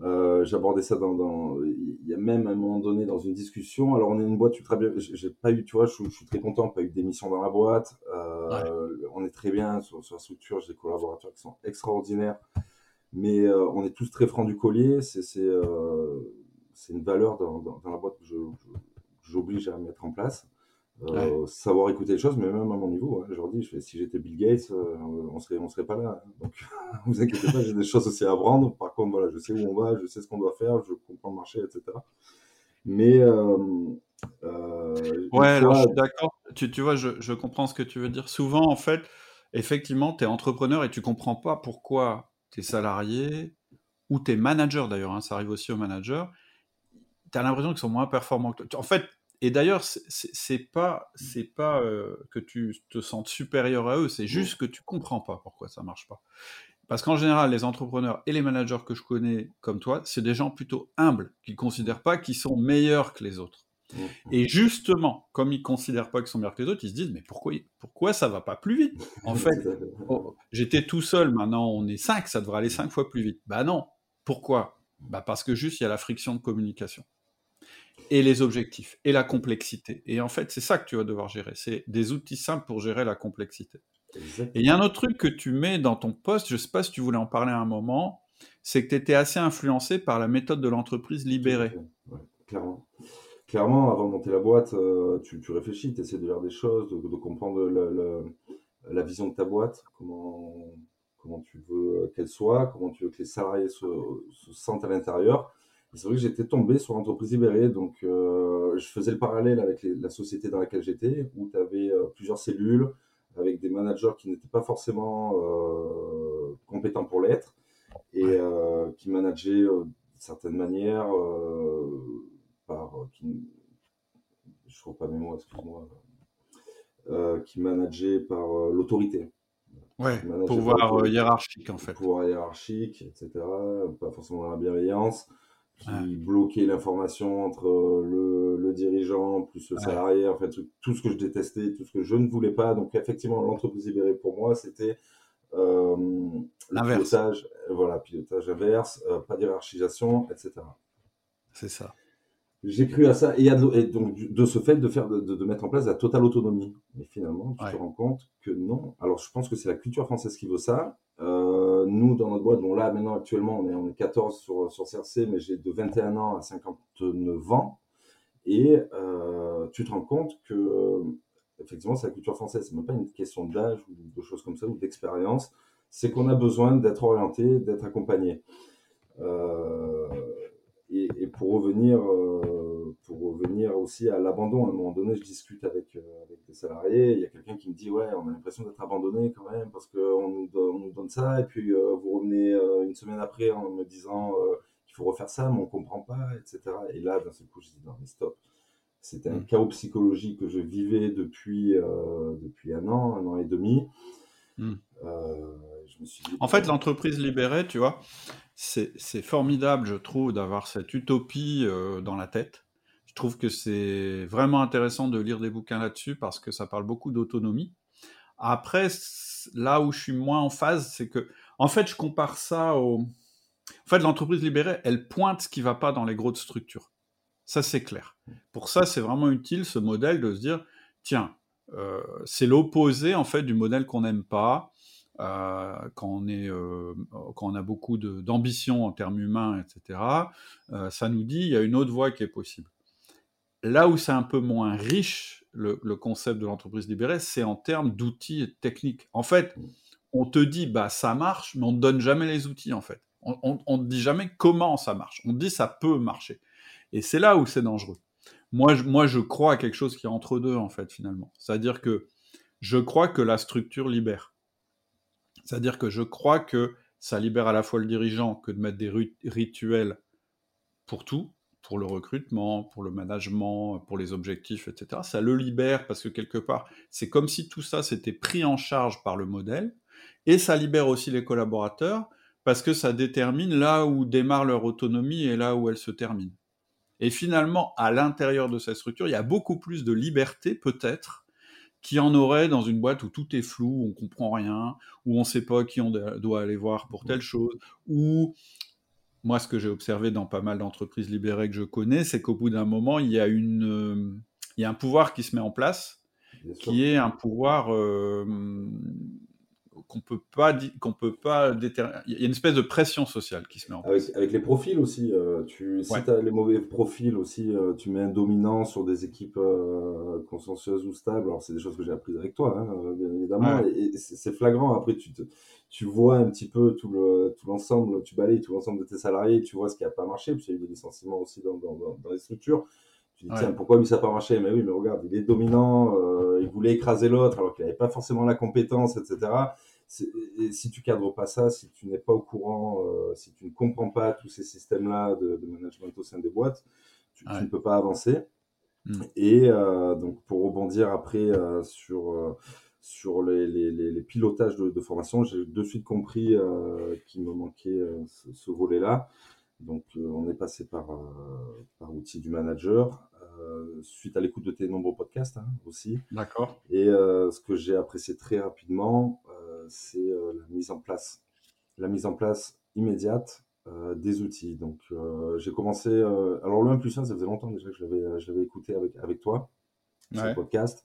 Euh, J'abordais ça dans, Il y a même à un moment donné dans une discussion. Alors, on est une boîte très bien. J'ai pas eu, tu vois, je, suis très content, pas eu d'émission dans la boîte. Euh, on est très bien sur, la structure. J'ai des collaborateurs qui sont extraordinaires. Mais euh, on est tous très francs du collier. C'est une valeur dans, dans, la boîte que j'oblige à mettre en place. Euh, savoir écouter les choses, mais même à mon niveau, hein, je leur dis, si j'étais Bill Gates, euh, on serait, on serait pas là. Hein. Donc, vous inquiétez pas, j'ai des choses aussi à apprendre. Par contre, voilà, je sais où on va, je sais ce qu'on doit faire, je comprends le marché, etc. Mais euh, ouais, alors je suis d'accord. Tu, tu vois, je, je, comprends ce que tu veux dire. Souvent, en fait, effectivement, tu es entrepreneur et tu comprends pas pourquoi tes salariés ou tes managers d'ailleurs, hein, ça arrive aussi aux managers, tu as l'impression qu'ils sont moins performants que toi. En fait, et d'ailleurs, c'est pas, c'est pas euh, que tu te sens supérieur à eux, c'est juste que tu comprends pas pourquoi ça marche pas. Parce qu'en général, les entrepreneurs et les managers que je connais comme toi, c'est des gens plutôt humbles, qui considèrent pas qu'ils sont meilleurs que les autres. Mmh, mmh. Et justement, comme ils considèrent pas qu'ils sont meilleurs que les autres, ils se disent mais pourquoi, pourquoi ça va pas plus vite? En fait, oh, j'étais tout seul, maintenant on est cinq, ça devrait aller cinq fois plus vite. Bah non. Pourquoi? Bah parce que juste il y a la friction de communication et les objectifs et la complexité. Et en fait, c'est ça que tu vas devoir gérer. C'est des outils simples pour gérer la complexité. Et il y a un autre truc que tu mets dans ton poste, je ne sais pas si tu voulais en parler à un moment, c'est que tu étais assez influencé par la méthode de l'entreprise libérée. clairement. Clairement, avant de monter la boîte, euh, tu, réfléchis, tu essaies de faire des choses, de, comprendre la vision de ta boîte, comment, comment tu veux qu'elle soit, comment tu veux que les salariés se sentent à l'intérieur c'est vrai que j'étais tombé sur l'entreprise libérée, donc euh, je faisais le parallèle avec la société dans laquelle j'étais, où tu avais euh, plusieurs cellules avec des managers qui n'étaient pas forcément euh, compétents pour l'être et qui manageaient de certaines manières par. Qui, je ne trouve pas mes mots, excuse-moi. qui manageaient par l'autorité. Ouais, pouvoir hiérarchique en fait. Pouvoir hiérarchique, etc. Pas forcément la bienveillance. Qui bloquait l'information entre le, le, dirigeant plus le salarié, en fait, tout ce que je détestais, tout ce que je ne voulais pas. Donc, effectivement, l'entreprise libérée pour moi, c'était euh, le pilotage, voilà, pilotage inverse, euh, pas d'hierarchisation, etc. C'est ça. J'ai cru à ça et, donc de ce fait de faire de, de, mettre en place la totale autonomie. Mais finalement, tu te rends compte que non. Alors je pense que c'est la culture française qui veut ça. Euh, nous dans notre boîte, bon là maintenant actuellement on est on est 14 sur sur CRC, mais j'ai de 21 ans à 59 ans et euh, tu te rends compte que effectivement c'est la culture française. C'est même pas une question d'âge ou de choses comme ça ou d'expérience. C'est qu'on a besoin d'être orienté, d'être accompagné. Euh, et, pour revenir, euh, aussi à l'abandon, à un moment donné, je discute avec, euh, avec des salariés. Il y a quelqu'un qui me dit Ouais, on a l'impression d'être abandonné quand même parce qu'on nous, on nous donne ça. Et puis euh, vous revenez une semaine après en me disant qu'il faut refaire ça, mais on comprend pas, etc. Et là, d'un seul coup, je dis Non, mais stop. C'était un mm. chaos psychologique que je vivais depuis, depuis un an, un an et demi. Mm. je me suis dit, en fait, l'entreprise libérée, tu vois, c'est formidable, je trouve, d'avoir cette utopie euh, dans la tête. Je trouve que c'est vraiment intéressant de lire des bouquins là-dessus parce que ça parle beaucoup d'autonomie. Après, là où je suis moins en phase, c'est que, en fait, je compare ça au. En fait, l'entreprise libérée, elle pointe ce qui ne va pas dans les grosses structures. Ça, c'est clair. Pour ça, c'est vraiment utile ce modèle de se dire tiens, euh, c'est l'opposé en fait du modèle qu'on n'aime pas. Euh, quand, on est, euh, quand on a beaucoup d'ambition en termes humains, etc., ça nous dit il y a une autre voie qui est possible. Là où c'est un peu moins riche, le, concept de l'entreprise libérée, c'est en termes d'outils et de techniques. En fait, on te dit bah ça marche, mais on ne donne jamais les outils en fait. On ne dit jamais comment ça marche. On dit ça peut marcher. Et c'est là où c'est dangereux. Moi je, moi, je crois à quelque chose qui est entre deux en fait finalement. C'est-à-dire que je crois que la structure libère. C'est-à-dire que je crois que ça libère à la fois le dirigeant que de mettre des rituels pour tout, pour le recrutement, pour le management, pour les objectifs, etc. Ça le libère parce que quelque part, c'est comme si tout ça s'était pris en charge par le modèle, et ça libère aussi les collaborateurs parce que ça détermine là où démarre leur autonomie et là où elle se termine. Et finalement, à l'intérieur de cette structure, il y a beaucoup plus de liberté peut-être qui en aurait dans une boîte où tout est flou, on comprend rien, où on ne sait pas qui on doit aller voir pour telle chose, ou moi ce que j'ai observé dans pas mal d'entreprises libérées que je connais, c'est qu'au bout d'un moment, il y a une euh, il y a un pouvoir qui se met en place, qui est un pouvoir euh, qu'on peut pas qu'on peut pas déterminer. Il y a une espèce de pression sociale qui se met en place. Avec, les profils aussi. Euh, tu, si tu as les mauvais profils aussi, euh, tu mets un dominant sur des équipes euh, consciencieuses ou stables. Alors, c'est des choses que j'ai apprises avec toi, hein, bien évidemment. Et, c'est flagrant. Après, tu, te, tu vois un petit peu tout l'ensemble, tu balayes tout l'ensemble de tes salariés, tu vois ce qui n'a pas marché, parce qu'il y a eu des licenciements aussi dans, dans, dans, les structures. Tu dis, tiens, pourquoi lui ça n'a pas marché? Mais oui, mais regarde, il est dominant, il voulait écraser l'autre alors qu'il n'avait pas forcément la compétence, etc si tu cadres pas ça, si tu n'es pas au courant, euh, si tu ne comprends pas tous ces systèmes-là de, management au sein des boîtes, tu, ne peux pas avancer. Hmm. Et euh, donc pour rebondir après euh, sur sur les, les, les, pilotages de, formation, j'ai de suite compris qu'il me manquait ce, volet-là. Donc on est passé par par outil du manager. suite à l'écoute de tes nombreux podcasts hein, aussi. D'accord. Et ce que j'ai apprécié très rapidement, c'est euh, la mise en place, la mise en place immédiate euh, des outils. Donc euh, j'ai commencé, alors le 1 plus 1, ça faisait longtemps déjà que je l'avais, écouté avec, avec toi, sur le podcast.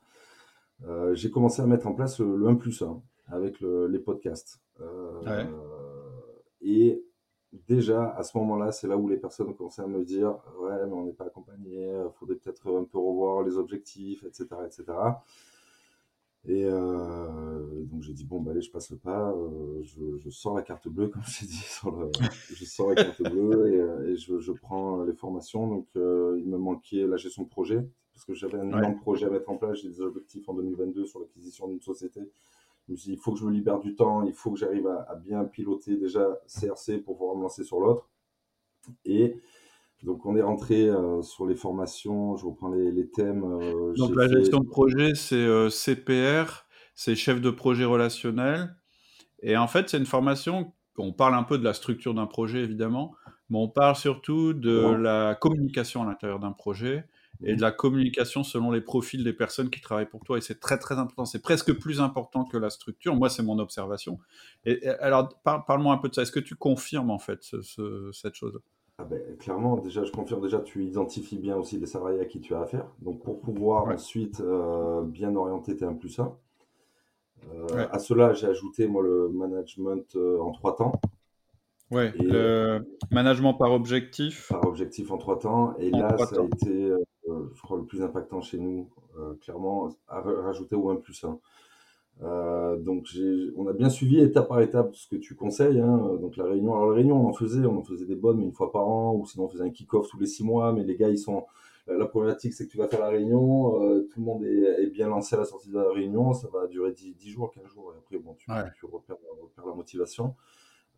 j'ai commencé à mettre en place le, 1 plus 1 avec les podcasts. Et déjà, à ce moment-là, c'est là où les personnes ont commencé à me dire Ouais, mais on n'est pas accompagné, il faudrait peut-être un peu revoir les objectifs, etc. etc. Et euh, donc j'ai dit bon bah allez je passe le pas, euh, je, je, sors la carte bleue comme j'ai dit, sur le, je sors la carte bleue et, euh, et je, je, prends les formations. Donc euh, il me manquait la gestion de projet parce que j'avais un énorme projet à mettre en place. J'ai des objectifs en 2022 sur l'acquisition d'une société. Je me suis dit il faut que je me libère du temps, il faut que j'arrive à, à, bien piloter déjà CRC pour pouvoir me lancer sur l'autre. Et donc on est rentré euh, sur les formations, je reprends les, thèmes. Euh, Donc la gestion de projet, c'est euh, CPR, c'est chef de projet relationnel. Et en fait, c'est une formation, on parle un peu de la structure d'un projet évidemment, Mais on parle surtout de la communication à l'intérieur d'un projet et de la communication selon les profils des personnes qui travaillent pour toi. Et c'est très très important. C'est presque plus important que la structure. Moi, c'est mon observation. Et, alors, parle-moi un peu de ça. Est-ce que tu confirmes en fait cette chose? Ah ben, clairement, déjà, je confirme déjà, tu identifies bien aussi les salariés à qui tu as affaire. Donc, pour pouvoir ensuite euh, bien orienter tes 1 plus 1. Euh, à cela, j'ai ajouté moi le management euh, en trois temps. Ouais, le management par objectif. Par objectif en trois temps. Et là, ça a été, je crois, le plus impactant chez nous, clairement, à rajouter au 1 plus 1. Euh, donc on a bien suivi étape par étape ce que tu conseilles. Hein. Donc la réunion, alors la réunion on en faisait, on en faisait des bonnes, mais une fois par an, ou sinon on faisait un kick-off tous les six mois. Mais les gars, ils sont, la, problématique c'est que tu vas faire la réunion, euh, tout le monde est, bien lancé à la sortie de la réunion, ça va durer 10, jours, 15 jours, et après bon, tu, repères, la motivation.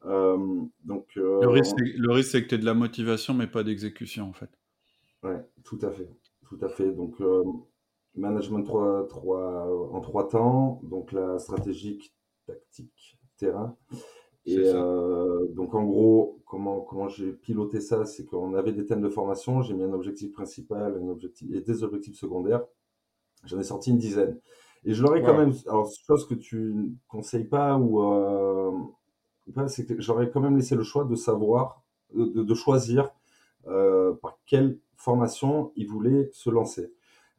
Euh, donc le risque, c'est que tu aies de la motivation, mais pas d'exécution en fait. Ouais, tout à fait, tout à fait. Donc Management 3, 3, en trois temps, donc la stratégique, tactique, terrain. Et euh, donc en gros, comment, comment j'ai piloté ça, c'est qu'on avait des thèmes de formation, j'ai mis un objectif principal un objectif, et des objectifs secondaires. J'en ai sorti une dizaine. Et je leur ai quand même, alors chose que tu ne conseilles pas ou euh, c'est que j'aurais quand même laissé le choix de savoir, de, de choisir euh, par quelle formation ils voulaient se lancer.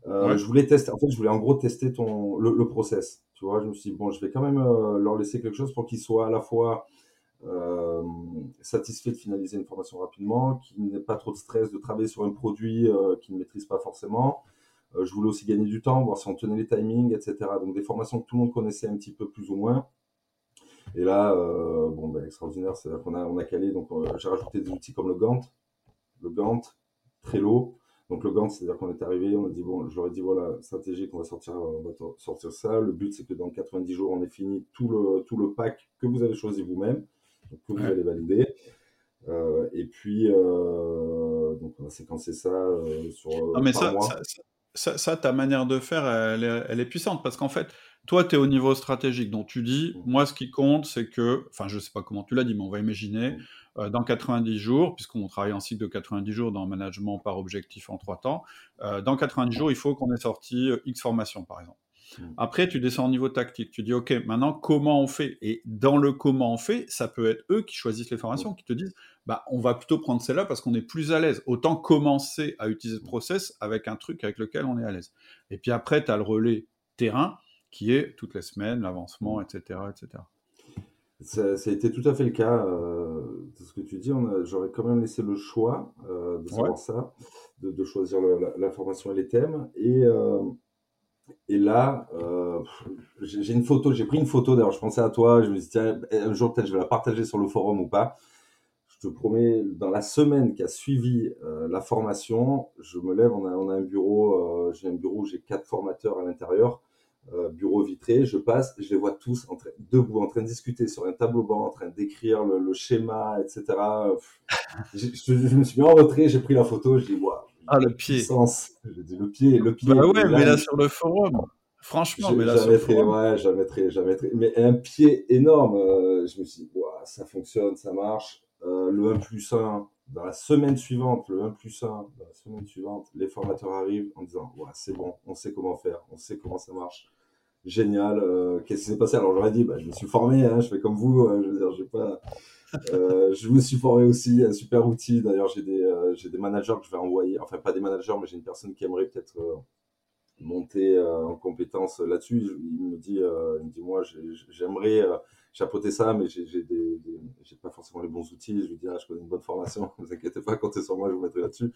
Euh, je voulais tester, en fait, je voulais en gros tester ton, le, process. Tu vois, je me suis dit, bon, je vais quand même euh, leur laisser quelque chose pour qu'ils soient à la fois euh, satisfaits de finaliser une formation rapidement, qu'ils n'aient pas trop de stress de travailler sur un produit qu'ils ne maîtrisent pas forcément. je voulais aussi gagner du temps, voir si on tenait les timings, etc. Donc des formations que tout le monde connaissait un petit peu plus ou moins. Et là, bon, ben, extraordinaire, c'est-à-dire qu'on a, on a calé, donc j'ai rajouté des outils comme le Gantt, le Gantt, Trello, donc le Gantt, c'est-à-dire qu'on est arrivé, on a dit, bon, j'aurais dit, voilà, stratégique, on va sortir, on va sortir ça. Le but, c'est que dans 90 jours, on ait fini tout le, tout le pack que vous avez choisi vous-même, que vous allez valider. Euh, et puis, euh, donc on a séquencé ça euh, sur. Non, mais ça, ça, ça, ta manière de faire, elle est, elle est puissante parce qu'en fait, toi, tu es au niveau stratégique. Donc, tu dis, mmh. moi, ce qui compte, c'est que, enfin, je sais pas comment tu l'as dit, mais on va imaginer, mmh. Dans 90 jours, puisqu'on travaille en cycle de 90 jours dans management par objectif en trois temps, euh, dans 90 jours, il faut qu'on ait sorti euh, X formation, par exemple. Mmh. Après, tu descends au niveau tactique. Tu dis, OK, maintenant, comment on fait? Et dans le comment on fait, ça peut être eux qui choisissent les formations, qui te disent, bah, on va plutôt prendre celle-là parce qu'on est plus à l'aise. Autant commencer à utiliser le process avec un truc avec lequel on est à l'aise. Et puis après, tu as le relais terrain qui est toutes les semaines, l'avancement, etc., etc. Ça, a été tout à fait le cas euh, de ce que tu dis. J'aurais quand même laissé le choix euh, de savoir ça, de, choisir la, formation et les thèmes. Et, euh, et là, j'ai une photo, j'ai pris une photo. D'ailleurs, je pensais à toi. Je me suis dit, tiens, un jour peut-être je vais la partager sur le forum ou pas. Je te promets, dans la semaine qui a suivi la formation, je me lève. On a, on a un bureau. j'ai un bureau où j'ai quatre formateurs à l'intérieur. Euh, bureau vitré, je passe, je les vois tous en train, debout, en train de discuter sur un tableau blanc, en train d'écrire le, schéma, etc. je, me suis mis en retrait, j'ai pris la photo, je dis, waouh. Ah, le pied. J'ai dit, le pied, le pied. Bah ouais, mais là, sur le forum. Franchement, mais là, sur le forum. Ouais, jamais très, jamais très. Mais un pied énorme. Euh, je me suis dit, waouh, ça fonctionne, ça marche. Euh, le 1 plus 1, dans la semaine suivante, le 1 plus 1, dans la semaine suivante, les formateurs arrivent en disant ouais, c'est bon, on sait comment faire, on sait comment ça marche. Génial. Euh, qu'est-ce qui s'est passé? Alors j'aurais dit, bah, je me suis formé, hein, je fais comme vous. Hein, je pas. Euh, je me suis formé aussi, un super outil. D'ailleurs, j'ai des, euh, j'ai des managers que je vais envoyer. Enfin, pas des managers, mais j'ai une personne qui aimerait peut-être monter en compétence là-dessus. Il me dit moi, j'aimerais chapeauter ça, mais j'ai des, j'ai pas forcément les bons outils. Je lui dis, ah, je connais une bonne formation, ne vous inquiétez pas, comptez sur moi, je vous mettrai là-dessus.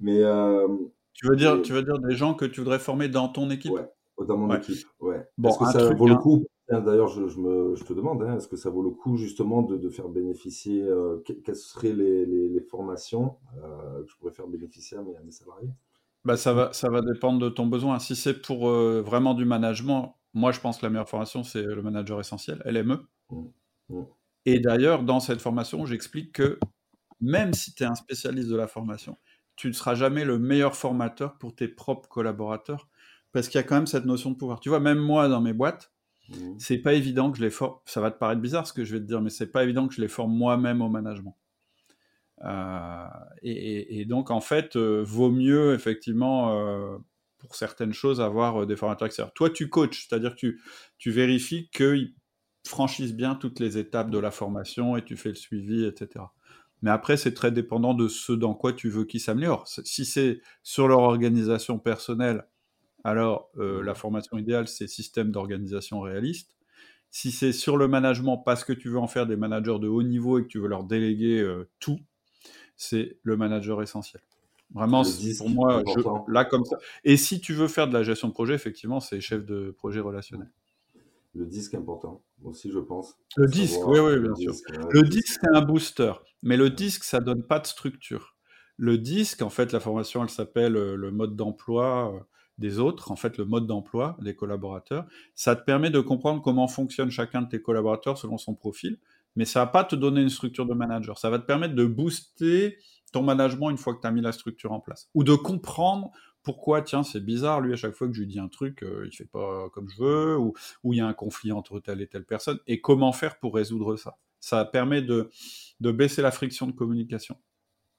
Mais euh, tu veux dire, tu veux dire des gens que tu voudrais former dans ton équipe? Ouais, dans mon équipe, ouais. Bon, est que ça vaut le hein. coup? D'ailleurs, je, je, me, je, te demande, hein, est-ce que ça vaut le coup justement de, de faire bénéficier, euh, quelles seraient les, les, les formations? Euh, que je pourrais faire bénéficier à mes, à mes salariés bah, ça, va, ça va dépendre de ton besoin. Si c'est pour vraiment du management, moi je pense que la meilleure formation, c'est le manager essentiel, LME. Mmh. Mmh. Et d'ailleurs, dans cette formation, j'explique que même si tu es un spécialiste de la formation, tu ne seras jamais le meilleur formateur pour tes propres collaborateurs, parce qu'il y a quand même cette notion de pouvoir. Tu vois, même moi, dans mes boîtes, mmh. c'est pas évident que je les forme. Ça va te paraître bizarre ce que je vais te dire, mais c'est pas évident que je les forme moi-même au management. Et, donc, en fait, vaut mieux, effectivement, pour certaines choses, avoir des formateurs extérieurs. Toi, tu coaches, c'est-à-dire que tu, tu vérifies qu'ils franchissent bien toutes les étapes de la formation et tu fais le suivi, etc. Mais après, c'est très dépendant de ce dans quoi tu veux qu'ils s'améliorent. Si c'est sur leur organisation personnelle, alors euh, la formation idéale, c'est système d'organisation réaliste. Si c'est sur le management parce que tu veux en faire des managers de haut niveau et que tu veux leur déléguer euh, tout, c'est le manager essentiel. Vraiment, pour moi, là comme ça. Et si tu veux faire de la gestion de projet, effectivement, c'est chef de projet relationnel. Le disque important aussi, je pense. Le disque, oui, oui, bien sûr. le disque, c'est un booster, mais le disque, ça donne pas de structure. Le disque, en fait, la formation, elle s'appelle euh, le mode d'emploi euh, des autres, en fait, le mode d'emploi des collaborateurs. Ça te permet de comprendre comment fonctionne chacun de tes collaborateurs selon son profil, mais ça va pas te donner une structure de manager. Ça va te permettre de booster ton management une fois que tu as mis la structure en place, ou de comprendre pourquoi, tiens, c'est bizarre, lui, à chaque fois que je lui dis un truc, euh, il fait pas comme je veux, ou, il y a un conflit entre telle et telle personne, et comment faire pour résoudre ça? Ça permet de, de baisser la friction de communication.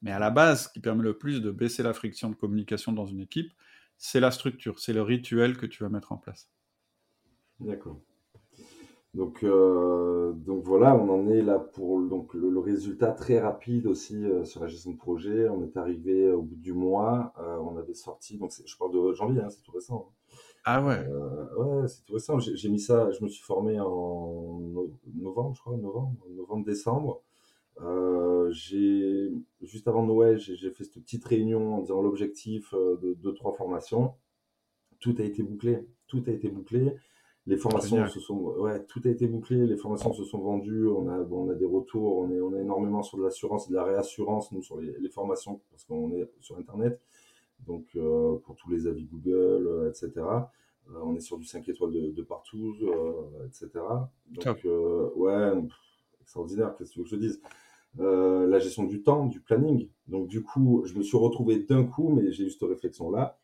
Mais à la base, ce qui permet le plus de baisser la friction de communication dans une équipe, c'est la structure, c'est le rituel que tu vas mettre en place. D'accord. Donc, euh, donc voilà, on en est là pour donc le, résultat très rapide aussi euh, sur la gestion de projet. On est arrivé au bout du mois, euh, on avait sorti, donc je parle de janvier, hein, c'est tout récent. Hein. Ah ouais. ouais, c'est tout récent. J'ai mis ça, je me suis formé en novembre, je crois, novembre, novembre, décembre. j'ai juste avant Noël, j'ai fait cette petite réunion en disant l'objectif de deux trois formations. Tout a été bouclé, tout a été bouclé. Les formations se sont, ouais, tout a été bouclé, les formations se sont vendues, on a, on a des retours, on est, on est énormément sur de l'assurance et de la réassurance, nous, sur les, formations, parce qu'on est sur Internet. Donc, euh, pour tous les avis Google, euh, etc. Euh, on est sur du 5 étoiles de, partout, etc. Donc, ouais, extraordinaire, qu'est-ce que tu veux que je dise? La gestion du temps, du planning. Donc, du coup, je me suis retrouvé d'un coup, mais j'ai eu cette réflexion-là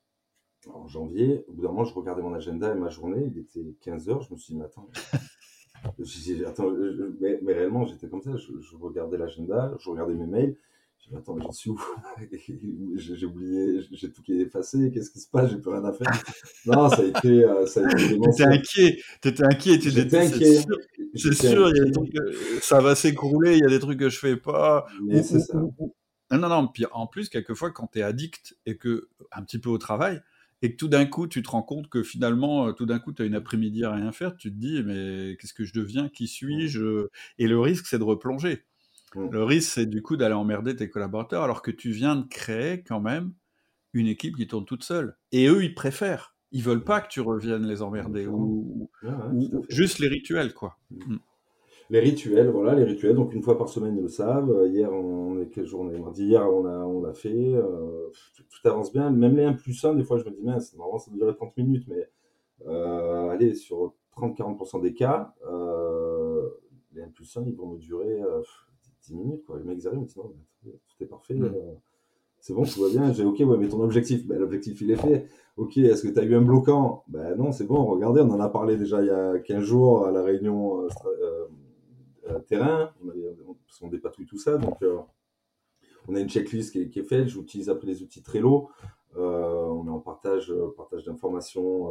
en janvier, au bout d'un moment, je regardais mon agenda et ma journée, il était 15h, je me suis dit, mais attends, attends mais, réellement, j'étais comme ça, je, regardais l'agenda, je regardais mes mails, je me attends, j'en suis où? J'ai oublié, j'ai tout qui est effacé, qu'est-ce qui se passe? J'ai plus rien à faire. Non, ça a été. Euh, ça a été T'étais inquiet, t'étais inquiet, t'étais inquiet. C'est sûr, il y a des trucs, ça va s'écrouler, il y a des trucs que je fais pas. Mais c'est ça. Non, non, non. Puis en plus, quelquefois, quand tu es addict et que, un petit peu au travail, et que tout d'un coup, tu te rends compte que finalement, euh, tout d'un coup, tu as une après-midi à rien faire, tu te dis, mais qu'est-ce que je deviens Qui suis-je Et le risque, c'est de replonger. Le risque, c'est du coup d'aller emmerder tes collaborateurs, alors que tu viens de créer quand même une équipe qui tourne toute seule. Et eux, ils préfèrent. Ils veulent pas que tu reviennes les emmerder, ou, juste les rituels, quoi. Les rituels, voilà, les rituels. Donc une fois par semaine, ils le savent. Euh, hier, on est quelle journée? Mardi. Hier, on a, on l'a fait. Euh, tout, avance bien. Même les 1 plus 1, des fois, je me dis, mince, normalement, ça durer 30 minutes, mais euh, allez, sur 30-40% des cas, les 1 plus 1, ils vont me durer 10 minutes. Quoi. Le mec arrivent, me dit, non, tout est parfait. Mm. c'est bon, tout va bien. J'ai OK, ouais, mais ton objectif, ben, l'objectif, il est fait. OK, est-ce que tu as eu un bloquant? Ben non, c'est bon, regardez, on en a parlé déjà il y a 15 jours à la réunion euh, terrain, on, parce qu'on dépatouille tout ça. Donc, euh, on a une checklist qui est, faite. J'utilise après les outils Trello. Euh, on est en partage, partage d'informations,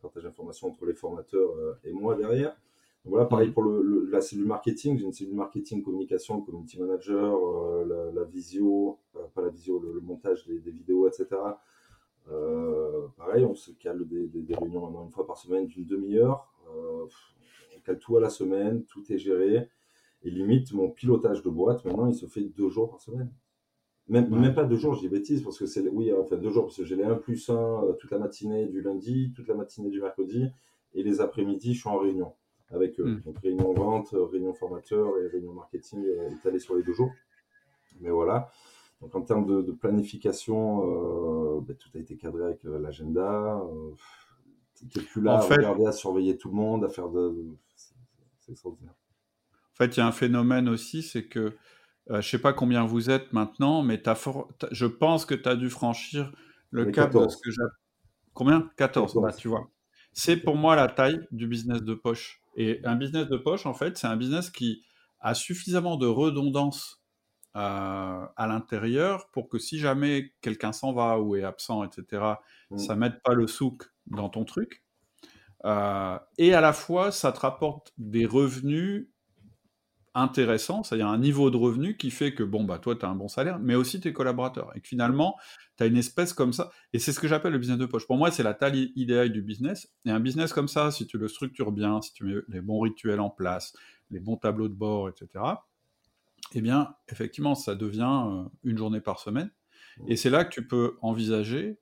partage d'informations entre les formateurs et moi derrière. Voilà, pareil pour la cellule marketing. J'ai une cellule marketing, communication, community manager, la, visio, pas la visio, le, montage des, vidéos, etc. pareil, on se cale des, réunions une fois par semaine d'une demi-heure cale tout à la semaine, tout est géré. Et limite, mon pilotage de boîte, maintenant, il se fait deux jours par semaine. Même, même pas deux jours, je dis bêtise, parce que c'est, oui, enfin deux jours, parce que j'ai les 1 plus 1 euh, toute la matinée du lundi, toute la matinée du mercredi, et les après-midi, je suis en réunion avec eux. Hmm. Donc réunion vente, euh, réunion formateur et réunion marketing euh, étalée sur les deux jours. Mais voilà. Donc en termes de, planification, ben, tout a été cadré avec l'agenda. tu n'es plus là à regarder, à surveiller tout le monde, à faire de c'est En fait, il y a un phénomène aussi, c'est que euh, je ne sais pas combien vous êtes maintenant, mais je pense que tu as dû franchir le cap de ce que j'ai. Combien? 14, Bah, tu vois. C'est pour moi la taille du business de poche. Et un business de poche, en fait, c'est un business qui a suffisamment de redondance à l'intérieur pour que si jamais quelqu'un s'en va ou est absent, etc., mmh. ça ne mette pas le souk dans ton truc. Et à la fois, ça te rapporte des revenus intéressant, c'est-à-dire un niveau de revenu qui fait que, bon, bah, toi, tu as un bon salaire, mais aussi tes collaborateurs. Et que finalement, tu as une espèce comme ça. Et c'est ce que j'appelle le business de poche. Pour moi, c'est la taille idéale du business. Et un business comme ça, si tu le structures bien, si tu mets les bons rituels en place, les bons tableaux de bord, etc., eh bien, effectivement, ça devient euh, une journée par semaine. Et c'est là que tu peux envisager.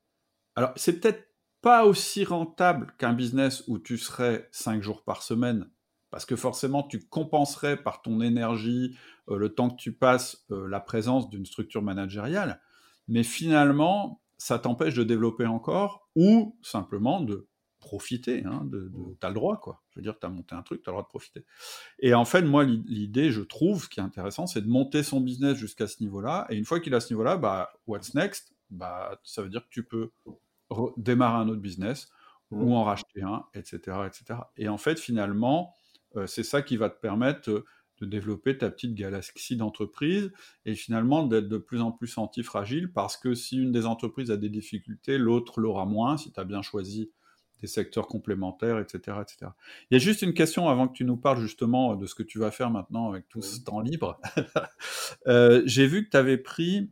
Alors, c'est peut-être pas aussi rentable qu'un business où tu serais cinq jours par semaine parce que forcément, tu compenserais par ton énergie euh, le temps que tu passes euh, la présence d'une structure managériale, mais finalement, ça t'empêche de développer encore ou simplement de profiter. Hein, de, tu as le droit, quoi. Je veux dire, tu as monté un truc, tu as le droit de profiter. Et en fait, moi, l'idée, je trouve, ce qui est intéressant, c'est de monter son business jusqu'à ce niveau-là. Et une fois qu'il a ce niveau-là, bah, what's next? Bah, Ça veut dire que tu peux démarrer un autre business ou mmh. en racheter un, etc., etc. Et en fait, finalement, euh, c'est ça qui va te permettre euh, de développer ta petite galaxie d'entreprise et finalement d'être de plus en plus antifragile parce que si une des entreprises a des difficultés, l'autre l'aura moins si tu as bien choisi des secteurs complémentaires, etc., etc. Il y a juste une question avant que tu nous parles justement de ce que tu vas faire maintenant avec tout ce temps libre. Euh, j'ai vu que tu avais pris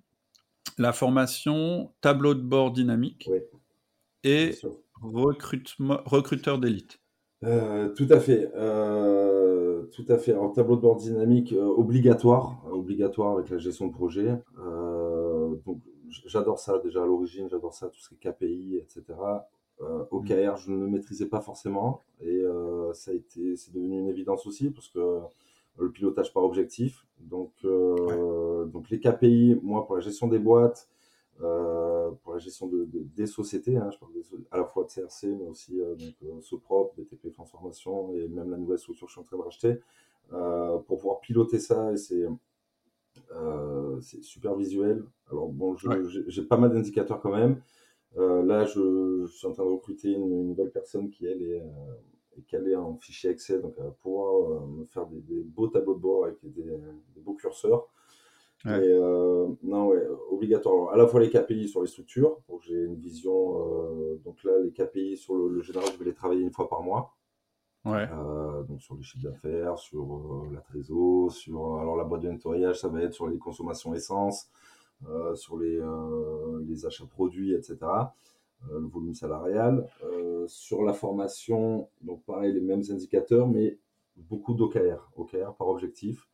la formation tableau de bord dynamique et recruteur d'élite. Euh, tout à fait, euh, tout à fait. Alors tableau de bord dynamique euh, obligatoire, obligatoire avec la gestion de projet. donc j'adore ça déjà à l'origine, j'adore ça tout ce qui est KPI, etc. OKR, je ne le maîtrisais pas forcément et ça a été, c'est devenu une évidence aussi parce que le pilotage par objectif. Donc, donc les KPI, moi pour la gestion des boîtes, euh, pour la gestion de, des sociétés. Hein, je parle à la fois de CRC, mais aussi euh, donc, euh, Soprop, BTP Transformation et même la nouvelle structure que je suis en train de racheter. pour pouvoir piloter ça, et c'est super visuel. Alors bon, j'ai pas mal d'indicateurs quand même. là, je, suis en train de recruter une, nouvelle personne qui, elle, est, calée en fichier Excel, donc elle va pouvoir me faire des, beaux tableaux de bord avec des, des beaux curseurs. Euh, non, ouais, obligatoire. À la fois les KPI sur les structures, donc j'ai une vision. Euh, donc là, les KPI sur le, général, je vais les travailler une fois par mois. Ouais. Euh, donc sur les chiffres d'affaires, sur la trésor, sur alors la boîte de nettoyage, ça va être sur les consommations essence, sur les, les achats produits, etc. le volume salarial. sur la formation, donc pareil, les mêmes indicateurs, mais beaucoup d'OKR, OKR par objectif.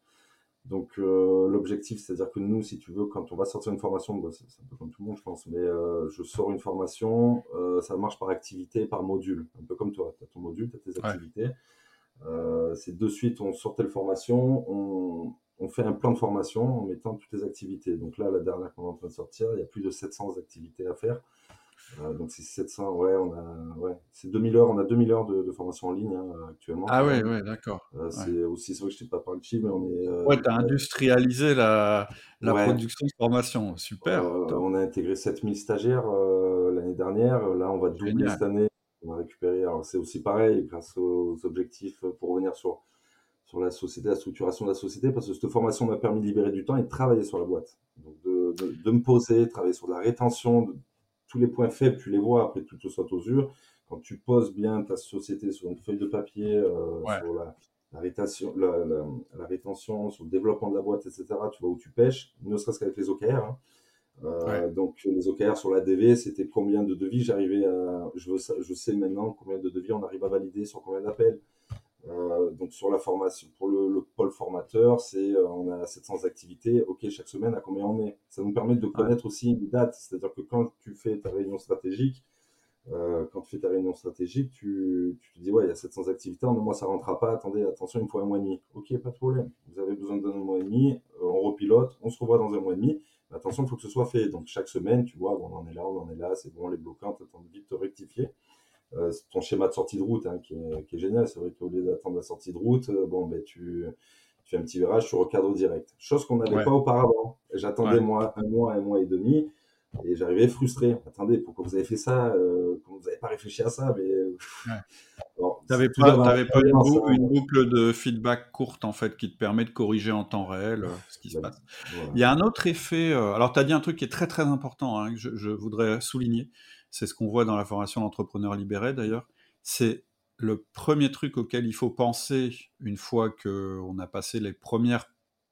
Donc euh, l'objectif, c'est-à-dire que nous, si tu veux, quand on va sortir une formation, c'est un peu comme tout le monde, je pense, mais euh, je sors une formation, euh, ça marche par activité, par module, un peu comme toi. Tu as ton module, tu as tes activités. c'est de suite, on sort telle formation, on, on, fait un plan de formation en mettant toutes les activités. Donc là, la dernière qu'on est en train de sortir, il y a plus de 700 activités à faire. Euh, donc c'est 700, ouais, on a, ouais, c'est 2000 heures, on a 2000 heures de, formation en ligne hein, actuellement. Ah ouais, ouais, d'accord. Euh, c'est aussi, c'est vrai que je t'ai pas parlé de chiffres, mais on est. Euh, ouais, tu as industrialisé la, la production de formation, super. on a intégré 7000 stagiaires l'année dernière, là on va doubler cette année. On va récupérer, alors c'est aussi pareil, grâce aux objectifs pour revenir sur, sur la société, la structuration de la société, parce que cette formation m'a permis de libérer du temps et de travailler sur la boîte. Donc de, de, de me poser, travailler sur la rétention, de, tous les points faibles, tu les vois, après tout te saute aux yeux. Quand tu poses bien ta société sur une feuille de papier, euh, sur la, rétention, la, rétention, sur le développement de la boîte, etc., tu vois où tu pêches, ne serait-ce qu'avec les OKR. Hein. Euh, donc les OKR sur la DV, c'était combien de devis? J'arrivais à... Je, veux, je sais maintenant combien de devis on arrive à valider sur combien d'appels. Euh, donc sur la formation, pour le, pôle formateur, c'est euh, on a 700 activités. Ok, chaque semaine, à combien on est? Ça nous permet de connaître aussi une date. C'est-à-dire que quand tu fais ta réunion stratégique, euh, quand tu fais ta réunion stratégique, tu, tu te dis ouais, il y a 700 activités, en un mois ça rentrera pas. Attendez, attention, il me faut un mois et demi. Ok, pas de problème. Vous avez besoin d'un mois et demi. on repilote, on se revoit dans un mois et demi. Mais attention, il faut que ce soit fait. Donc chaque semaine, tu vois, bon, on en est là, on en est là, c'est bon, les bloquants, attends vite te rectifier. Euh, ton schéma de sortie de route hein, qui, est, génial. C'est vrai qu'au lieu d'attendre la sortie de route, euh, bon, ben, tu, fais un petit virage, tu recadres direct. Chose qu'on n'avait pas auparavant. J'attendais moi un mois, un mois et demi, et j'arrivais frustré. Attendez, pourquoi vous avez fait ça euh, Vous n'avez pas réfléchi à ça Mais n'avais pas, pas une, boucle, de feedback courte en fait qui te permet de corriger en temps réel euh, ce qui se passe. Il y a un autre effet. Euh, alors, tu as dit un truc qui est très très important hein, que je, voudrais souligner. C'est ce qu'on voit dans la formation d'entrepreneurs libérés d'ailleurs. C'est le premier truc auquel il faut penser une fois qu'on a passé les premières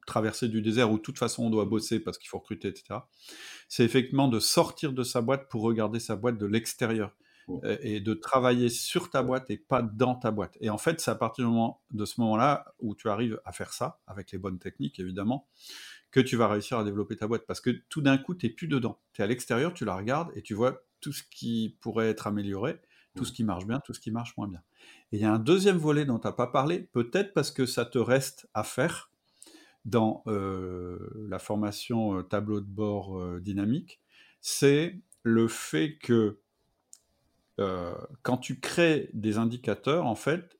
traversées du désert où de toute façon on doit bosser parce qu'il faut recruter, etc. C'est effectivement de sortir de sa boîte pour regarder sa boîte de l'extérieur euh, et de travailler sur ta boîte et pas dans ta boîte. Et en fait, c'est à partir de ce moment-là où tu arrives à faire ça, avec les bonnes techniques évidemment, que tu vas réussir à développer ta boîte. Parce que tout d'un coup, tu n'es plus dedans. Tu es à l'extérieur, tu la regardes et tu vois tout ce qui pourrait être amélioré, tout ce qui marche bien, tout ce qui marche moins bien. Et il y a un deuxième volet dont tu n'as pas parlé, peut-être parce que ça te reste à faire dans euh, la formation euh, tableau de bord dynamique, c'est le fait que euh, quand tu crées des indicateurs, en fait,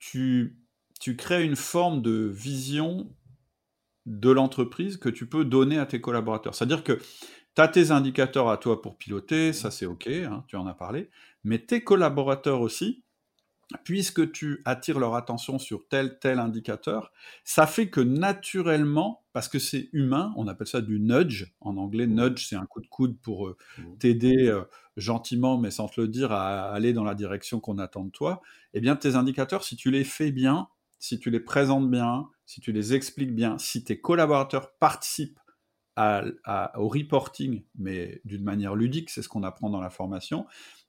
tu, tu crées une forme de vision de l'entreprise que tu peux donner à tes collaborateurs. C'est-à-dire que tu as tes indicateurs à toi pour piloter, ça c'est OK, hein, tu en as parlé, mais tes collaborateurs aussi, puisque tu attires leur attention sur tel tel indicateur, ça fait que naturellement, parce que c'est humain, on appelle ça du nudge en anglais. Nudge, c'est un coup de coude pour euh, mmh. t'aider euh, gentiment, mais sans te le dire, à aller dans la direction qu'on attend de toi. Eh bien, tes indicateurs, si tu les fais bien, si tu les présentes bien, si tu les expliques bien, si tes collaborateurs participent au reporting, mais d'une manière ludique, c'est ce qu'on apprend dans la formation,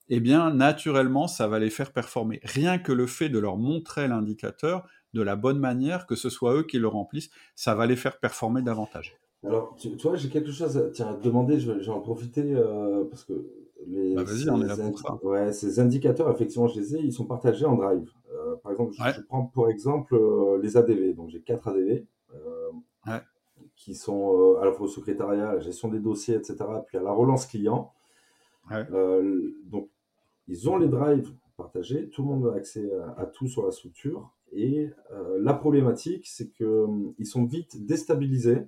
eh bien, naturellement, ça va les faire performer. Rien que le fait de leur montrer l'indicateur de la bonne manière, que ce soit eux qui le remplissent, ça va les faire performer davantage. Alors, tu, vois, j'ai quelque chose à, tiens, demander, je vais, en profiter euh, parce que les, bah ces, on est là pour ça. Ouais, ces indicateurs, effectivement, je les ai, ils sont partagés en drive. Euh, par exemple, je, prends pour exemple euh, les ADV. Donc, j'ai quatre ADV qui sont à la fois au secrétariat, à la gestion des dossiers, etc., puis à la relance client. donc, ils ont les drives partagés, tout le monde a accès à, tout sur la structure. Et euh, la problématique, c'est qu'ils hum, sont vite déstabilisés,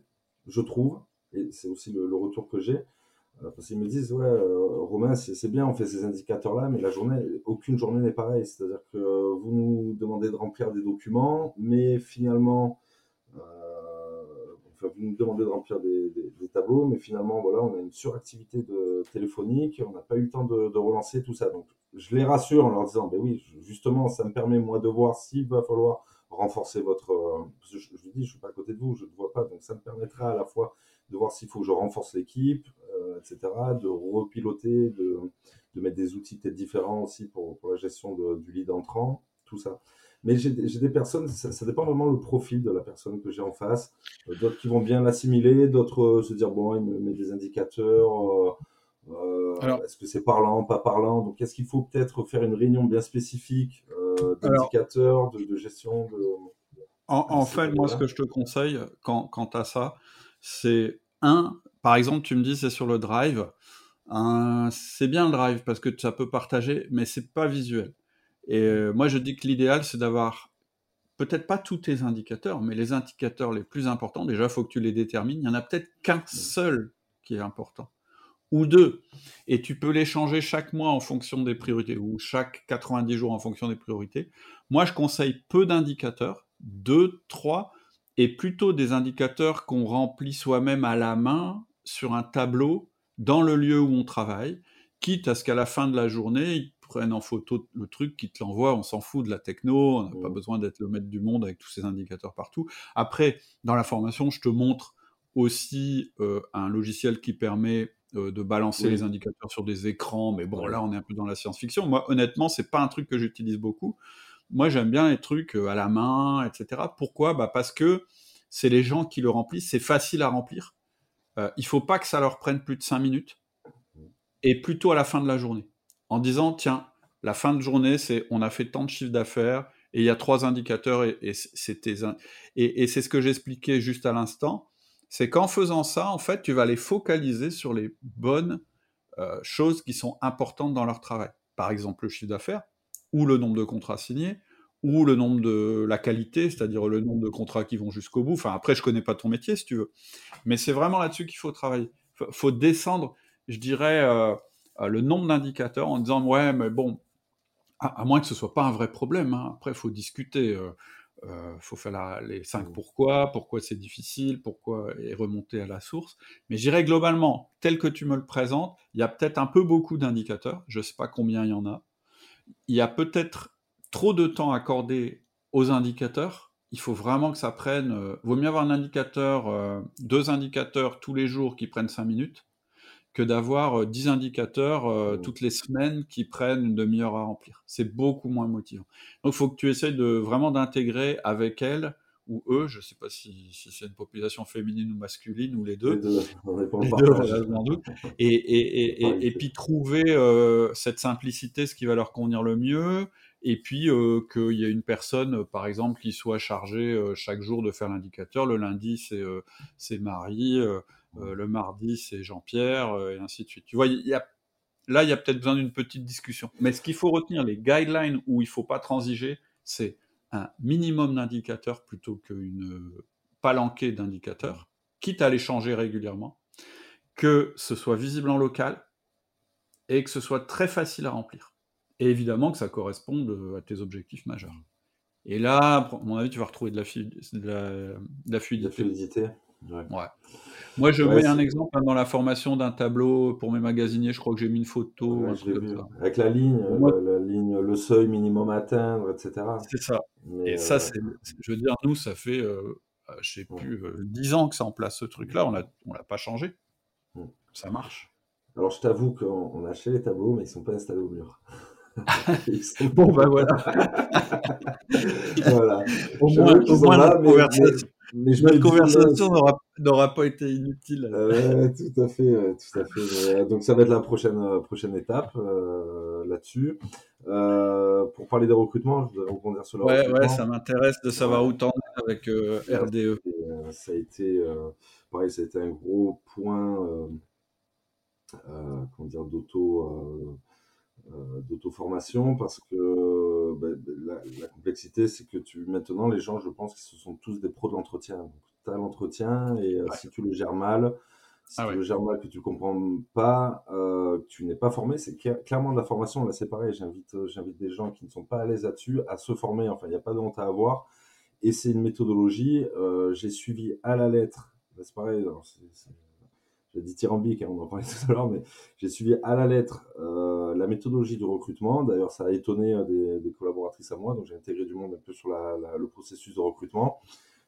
je trouve, et c'est aussi le, retour que j'ai. Euh, parce qu'ils me disent, ouais, euh, Romain, c'est bien, on fait ces indicateurs-là, mais la journée, aucune journée n'est pareille. C'est-à-dire que vous nous demandez de remplir des documents, mais finalement, vous nous demandez de remplir des, tableaux, mais finalement, voilà, on a une suractivité de téléphonique, on n'a pas eu le temps de, relancer tout ça. Donc, je les rassure en leur disant, ben oui, justement, ça me permet moi de voir s'il va falloir renforcer votre. Euh, je, je, dis, je suis pas à côté de vous, je ne vois pas, donc ça me permettra à la fois de voir s'il faut que je renforce l'équipe, euh, etc., de repiloter, de, mettre des outils peut-être différents aussi pour, pour la gestion du lead entrant, tout ça. Mais j'ai des personnes, ça, dépend vraiment le profil de la personne que j'ai en face. Euh, d'autres qui vont bien l'assimiler, d'autres euh, se dire, bon, il me met des indicateurs. Euh, est-ce que c'est parlant, pas parlant? Donc, est-ce qu'il faut peut-être faire une réunion bien spécifique d'indicateurs, de, gestion de... En, fait, moi, ce que je te conseille quand, quant à ça, c'est un, par exemple, tu me dis c'est sur le drive. c'est bien le drive parce que ça peut partager, mais c'est pas visuel. Et euh, moi, je dis que l'idéal, c'est d'avoir peut-être pas tous tes indicateurs, mais les indicateurs les plus importants. Déjà, il faut que tu les détermines. Il n'y en a peut-être qu'un seul qui est important, ou deux. Et tu peux les changer chaque mois en fonction des priorités, ou chaque 90 jours en fonction des priorités. Moi, je conseille peu d'indicateurs, deux, trois, et plutôt des indicateurs qu'on remplit soi-même à la main sur un tableau dans le lieu où on travaille, quitte à ce qu'à la fin de la journée, prennent en photo le truc, qui te l'envoient, on s'en fout de la techno, on n'a pas mmh. besoin d'être le maître du monde avec tous ces indicateurs partout. Après, dans la formation, je te montre aussi euh, un logiciel qui permet euh, de balancer les indicateurs sur des écrans, mais bon, là, on est un peu dans la science-fiction. Moi, honnêtement, c'est pas un truc que j'utilise beaucoup. Moi, j'aime bien les trucs euh, à la main, etc. Pourquoi? Bah Parce que c'est les gens qui le remplissent, c'est facile à remplir. il faut pas que ça leur prenne plus de 5 minutes, et plutôt à la fin de la journée en disant tiens, la fin de journée, c'est on a fait tant de chiffre d'affaires et il y a trois indicateurs et, c'était et, c'est ce que j'expliquais juste à l'instant, c'est qu'en faisant ça, en fait, tu vas les focaliser sur les bonnes euh, choses qui sont importantes dans leur travail. Par exemple, le chiffre d'affaires ou le nombre de contrats signés ou le nombre de la qualité, c'est-à-dire le nombre de contrats qui vont jusqu'au bout. Enfin, après, je connais pas ton métier, si tu veux, mais c'est vraiment là-dessus qu'il faut travailler. Il faut descendre, je dirais. Euh, le nombre d'indicateurs en disant ouais mais bon à, moins que ce soit pas un vrai problème. Hein. Après, il faut discuter. Euh, il euh, faut faire les cinq mmh. pourquoi, pourquoi c'est difficile, pourquoi et remonter à la source. Mais j'irais globalement, tel que tu me le présentes, il y a peut-être un peu beaucoup d'indicateurs. Je ne sais pas combien il y en a. Il y a peut-être trop de temps accordé aux indicateurs. Il faut vraiment que ça prenne. Euh, vaut mieux avoir un indicateur, euh, deux indicateurs tous les jours qui prennent cinq minutes, que d'avoir 10 euh, indicateurs euh, mmh. toutes les semaines qui prennent une demi-heure à remplir. C'est beaucoup moins motivant. Donc, il faut que tu essayes de vraiment d'intégrer avec elle ou eux, je ne sais pas si, c'est une population féminine ou masculine ou les deux. Les deux, les deux Et, et, et, et, puis trouver euh, cette simplicité, ce qui va leur convenir le mieux. Et puis qu'il y ait une personne, par exemple, qui soit chargée chaque jour de faire l'indicateur. Le lundi, c'est Marie. Euh, le mardi, c'est Jean-Pierre, euh, et ainsi de suite. Tu vois, y a, là, il y a peut-être besoin d'une petite discussion. Mais ce qu'il faut retenir, les guidelines où il ne faut pas transiger, c'est un minimum d'indicateurs plutôt qu'une palanquée d'indicateurs, quitte à les changer régulièrement, que ce soit visible en local et que ce soit très facile à remplir. Et évidemment que ça corresponde à tes objectifs majeurs. Et là, à mon avis, tu vas retrouver de la, fluidité. Ouais. Moi, je mets un exemple hein, dans la formation d'un tableau pour mes magasiniers. Je crois que j'ai mis une photo. Avec la ligne, la, ligne, le seuil minimum à atteindre, etc. C'est ça. Et ça, euh, c'est, je veux dire, nous, ça fait, euh, euh je sais plus, euh, dix ans que c'est en place ce truc-là. On ne on l'a pas changé. Ça marche. Alors, je t'avoue qu'on a acheté les tableaux, mais ils ne sont pas installés au mur. bon, ben voilà. voilà. Au moins, au moins la conversation, mais je Notre conversation n'aura pas été inutile. Euh, tout à fait, tout à fait. donc ça va être la prochaine euh, prochaine étape euh, là-dessus. pour parler des recrutements, je voudrais rebondir sur le ouais, recrutement. Ouais, ça m'intéresse de savoir où t'en es avec RDE. ça a été, pareil, ça a été un gros point, comment dire, d'auto euh, d'auto-formation parce que ben, la, complexité, c'est que tu maintenant, les gens, je pense que ce sont tous des pros de l'entretien. tu as l'entretien et euh, si tu le gères mal, si ah tu le gères mal, que tu comprends pas, euh, que tu n'es pas formé, c'est clairement de la formation. Là, c'est pareil. J'invite, j'invite des gens qui ne sont pas à l'aise là-dessus à se former. Enfin, il n'y a pas de honte à avoir. Et c'est une méthodologie. j'ai suivi à la lettre. C'est pareil. c'est, j'ai dit tyrambique, hein, on en parlait tout à l'heure, mais j'ai suivi à la lettre euh, la méthodologie du recrutement. D'ailleurs, ça a étonné euh, des, collaboratrices à moi, donc j'ai intégré du monde un peu sur le processus de recrutement.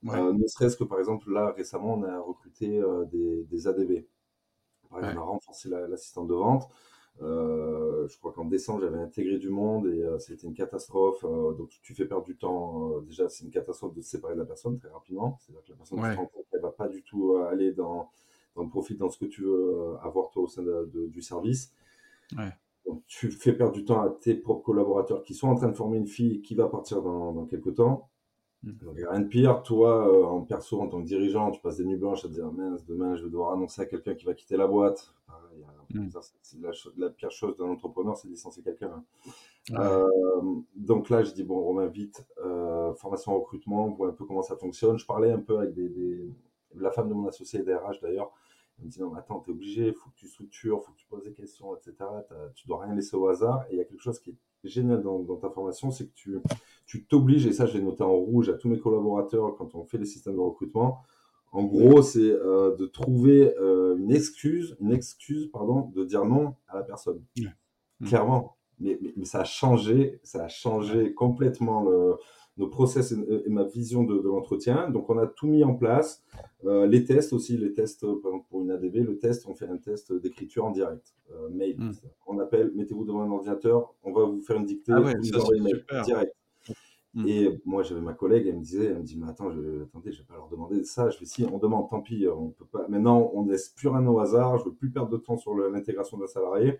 Euh, ne serait-ce que, par exemple, là, récemment, on a recruté des, ADV. on a renforcé l'assistante de vente. je crois qu'en décembre, j'avais intégré du monde et c'était une catastrophe. donc, tu fais perdre du temps. déjà, c'est une catastrophe de se séparer de la personne très rapidement. C'est-à-dire que la personne ouais. ne va pas du tout aller dans en profite dans ce que tu veux euh, avoir toi au sein du service. tu fais perdre du temps à tes propres collaborateurs qui sont en train de former une fille qui va partir dans, quelques temps. Mm. rien de pire. Toi, euh, en perso, en tant que dirigeant, tu passes des nuits blanches à te dire mince, demain, je vais devoir annoncer à quelqu'un qui va quitter la boîte. Mm. la, pire chose d'un entrepreneur, c'est de licencier quelqu'un. Hein. Euh, donc là, je dis bon, Romain, vite, formation recrutement, on voit un peu comment ça fonctionne. Je parlais un peu avec des la femme de mon associé DRH d'ailleurs, elle me dit non, mais attends, t'es obligé, il faut que tu structures, il faut que tu poses des questions, etc. Tu dois rien laisser au hasard. Et il y a quelque chose qui est génial dans, ta formation, c'est que tu, tu t'obliges, et ça je l'ai noté en rouge à tous mes collaborateurs quand on fait les systèmes de recrutement. En gros, c'est euh, de trouver euh, une excuse, une excuse, pardon, de dire non à la personne. Clairement. Mais, mais, mais, ça a changé, ça a changé complètement le, nos process et, ma vision de, l'entretien. Donc, on a tout mis en place. Euh, les tests aussi, les tests, par exemple, pour une ADV, le test, on fait un test d'écriture en direct, euh, mail. Hmm. On appelle, mettez-vous devant un ordinateur, on va vous faire une dictée, ah vous direct. Hmm. Et moi, j'avais ma collègue, elle me disait, elle me dit, mais attends, je, attendez, je vais pas leur demander ça. Je vais si, on demande, tant pis, on peut pas. Maintenant, on laisse plus rien au hasard. Je veux plus perdre de temps sur l'intégration d'un salarié.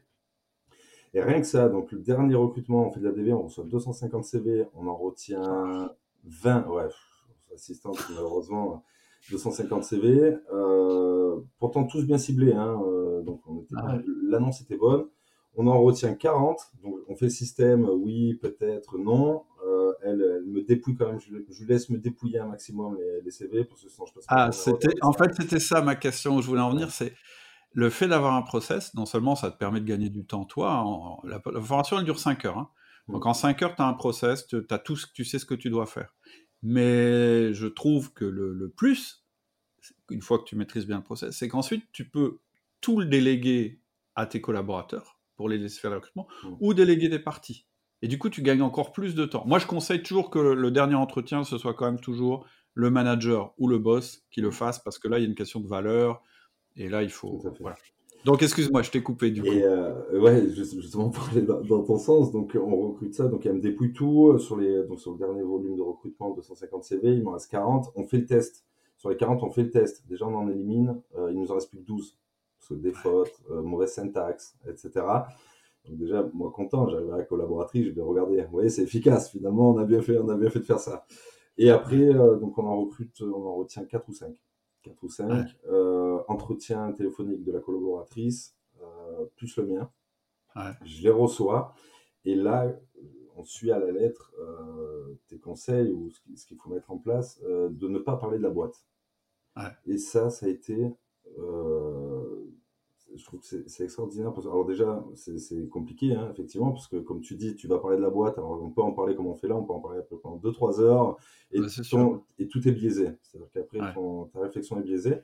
Et rien que ça, donc le dernier recrutement, on fait de la DV, on reçoit 250 CV, on en retient 20, ouais, assistante malheureusement, 250 CV, euh, pourtant tous bien ciblés, hein, euh, donc ah l'annonce était bonne. On en retient 40, donc on fait le système, oui, peut-être, non. Euh, elle, me dépouille quand même, je, je, laisse me dépouiller un maximum les, CV, pour que sinon je passe Ah, c'était, en fait, c'était ça ma question où je voulais en venir, c'est le fait d'avoir un process, non seulement ça te permet de gagner du temps, toi, la, formation elle dure 5 heures, hein. Donc en 5 heures, tu as un process, tu as tout, tu sais ce que tu dois faire. Mais je trouve que le, plus, une fois que tu maîtrises bien le process, c'est qu'ensuite tu peux tout le déléguer à tes collaborateurs pour les laisser faire le recrutement, ou déléguer des parties. Et du coup, tu gagnes encore plus de temps. Moi, je conseille toujours que le dernier entretien, ce soit quand même toujours le manager ou le boss qui le fasse, parce que là, il y a une question de valeur, et là, il faut... Voilà. Donc, excuse-moi, je t'ai coupé du coup. Et euh, ouais, justement, pour aller dans, ton sens, donc on recrute ça, donc elle me dépouille tout euh, sur, les, donc, sur le dernier volume de recrutement, 250 CV, il m'en reste 40, on fait le test. Sur les 40, on fait le test. Déjà, on en élimine, euh, il nous en reste plus que 12. Parce que des fautes, mauvaise syntaxe, etc. Donc déjà, moi content, j'arrive à la collaboratrice, je vais regarder. Vous voyez, c'est efficace. Finalement, on a bien fait, on a bien fait de faire ça. Et après, donc on en recrute, on en retient 4 ou 5. 4 ou 5, euh, entretien téléphonique de la collaboratrice, euh, plus le mien. Je les reçois. Et là, on suit à la lettre euh, tes conseils ou ce qu'il faut mettre en place, de ne pas parler de la boîte. Et ça, ça a été je trouve que c'est extraordinaire. alors déjà, c'est compliqué, hein, effectivement, parce que comme tu dis, tu vas parler de la boîte, alors on peut en parler comme on fait là, on peut en parler pendant 2-3 heures, et, et, tout est biaisé. C'est-à-dire qu'après, ta réflexion est biaisée.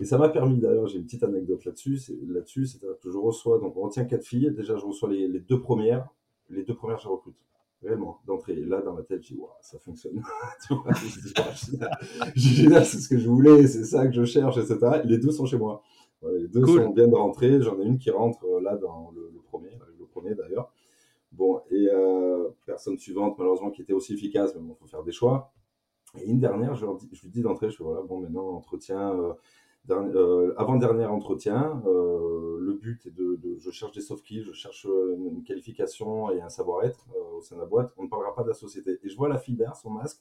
Et ça m'a permis, d'ailleurs, j'ai une petite anecdote là-dessus, là-dessus, c'est-à-dire que je reçois, donc on retient quatre filles, déjà je reçois les, deux premières, les deux premières je recrute, réellement, d'entrée. Là, dans ma tête, je dis, ça fonctionne. tu vois, c'est ce que je voulais, c'est ça que je cherche, etc. Les deux sont chez moi les deux sont, bien de rentrer. J'en ai une qui rentre euh, là dans le, premier, le premier d'ailleurs. Bon, et euh, personne suivante, malheureusement, qui était aussi efficace, mais bon, il faut faire des choix. Et une dernière, je, je lui dis d'entrer, je fais voilà, bon, maintenant, entretien, euh, avant-dernier entretien, le but est de, je cherche des soft skills, je cherche une, qualification et un savoir-être au sein de la boîte. On ne parlera pas de la société. Et je vois la fille derrière son masque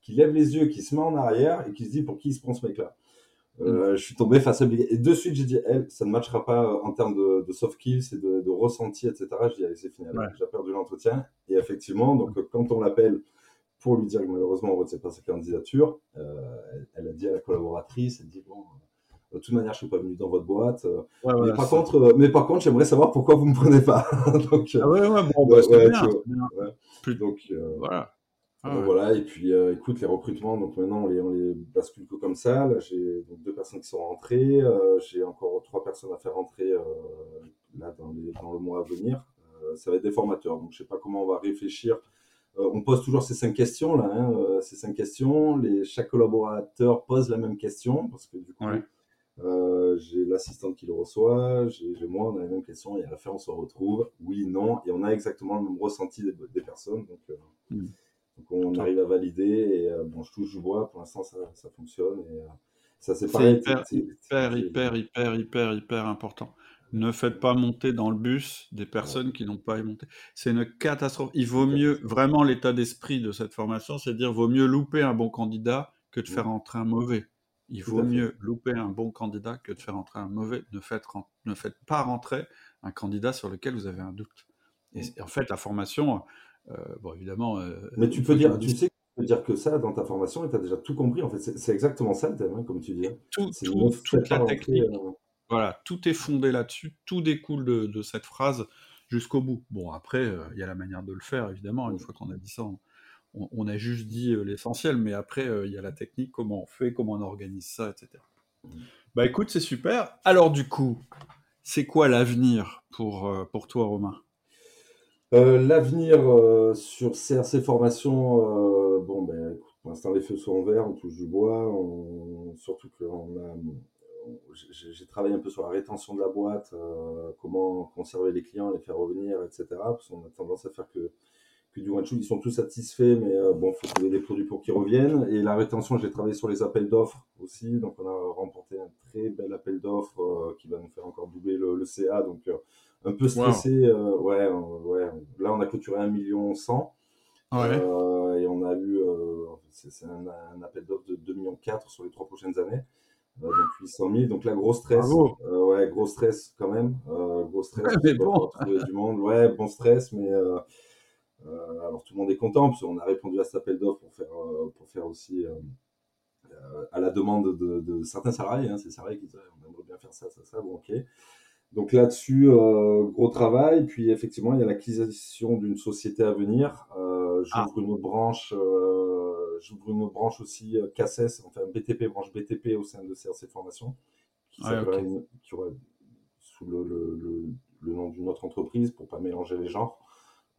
qui lève les yeux, qui se met en arrière et qui se dit pour qui il se prend ce mec-là? Euh, je suis tombé face à Et de suite, j'ai dit, elle, ça ne matchera pas euh, en termes de, soft kills et de, de, ressenti, etc. Je dis, allez, c'est fini. J'ai perdu l'entretien. Et effectivement, donc, quand on l'appelle pour lui dire que malheureusement, on ne retient pas sa candidature, euh, elle, a dit à la collaboratrice, elle dit, bon, de toute manière, je suis pas venu dans votre boîte. mais, par contre, mais par contre, j'aimerais savoir pourquoi vous me prenez pas. donc, ah ouais, ouais, bon, bah, bien. Plus... Donc, voilà. Ah voilà, et puis euh, écoute, les recrutements, donc maintenant on les, on les bascule que comme ça. Là, j'ai donc deux personnes qui sont rentrées, euh, j'ai encore trois personnes à faire rentrer euh, là dans, le mois à venir. ça va être des formateurs, donc je sais pas comment on va réfléchir. on pose toujours ces cinq questions là, hein, ces cinq questions. Les, chaque collaborateur pose la même question parce que du coup, j'ai l'assistante qui le reçoit, j'ai moi, on a la même question, et à la fin on se retrouve, oui, non, et on a exactement le même ressenti des, personnes. Donc, hmm. Donc on arrive à valider et euh, bon, je touche du bois, pour l'instant ça, ça, fonctionne et euh, ça c'est pareil. Hyper, hyper, hyper, hyper, hyper, hyper important. Ne faites pas monter dans le bus des personnes qui n'ont pas monter. C'est une catastrophe. Il vaut mieux, vraiment l'état d'esprit de cette formation, c'est dire vaut mieux louper un bon candidat que de faire entrer un mauvais. Il vaut mieux louper un bon candidat que de faire entrer un mauvais. Ne faites, ne faites pas rentrer un candidat sur lequel vous avez un doute. Et en fait, la formation, bon, évidemment. Euh, Mais tu peux dire, tu sais dire que ça dans ta formation et tu as déjà tout compris. En fait, c'est exactement ça le thème, hein, comme tu dis. Tout, toute la technique. Euh, voilà, tout est fondé là-dessus. Tout découle de, cette phrase jusqu'au bout. Bon, après, il y a la manière de le faire, évidemment. Une fois qu'on a dit ça, on, a juste dit l'essentiel. Mais après, il y a la technique, comment on fait, comment on organise ça, etc. Mmh. Bah écoute, c'est super. Alors du coup, c'est quoi l'avenir pour, pour toi, Romain? Euh, l'avenir euh, sur CRC Formation, euh, bon, ben, pour l'instant, les feux sont verts, on touche du bois, surtout que j'ai travaillé un peu sur la rétention de la boîte, comment conserver les clients, les faire revenir, etc. Parce qu'on a tendance à faire que, du one-shoot. Ils sont tous satisfaits, mais bon, il faut trouver des produits pour qu'ils reviennent. Et la rétention, j'ai travaillé sur les appels d'offres aussi. Donc, on a remporté un très bel appel d'offres qui va nous faire encore doubler le, le CA. Donc, un peu stressé. Euh, ouais, ouais. Là, on a clôturé 1 million 100. Euh, et on a eu, euh, c'est un, appel d'offres de 2 millions 4 sur les trois prochaines années. donc 800 000. Donc là, gros stress. ouais, gros stress quand même. gros stress. mais bon. du monde. Ouais, bon stress, mais alors tout le monde est content parce qu'on a répondu à cet appel d'offres pour faire, pour faire aussi à la demande de, certains salariés. Hein, ces salariés qui disent on aimerait bien faire ça, ça, ça. Bon, ok. Donc là-dessus, gros travail. Puis effectivement, il y a l'acquisition d'une société à venir. j'ouvre ah. une autre branche, j'ouvre une autre branche aussi CACES, enfin BTP, branche BTP au sein de CRC Formation, qui, qui aurait sous le, le, le nom d'une autre entreprise pour pas mélanger les genres.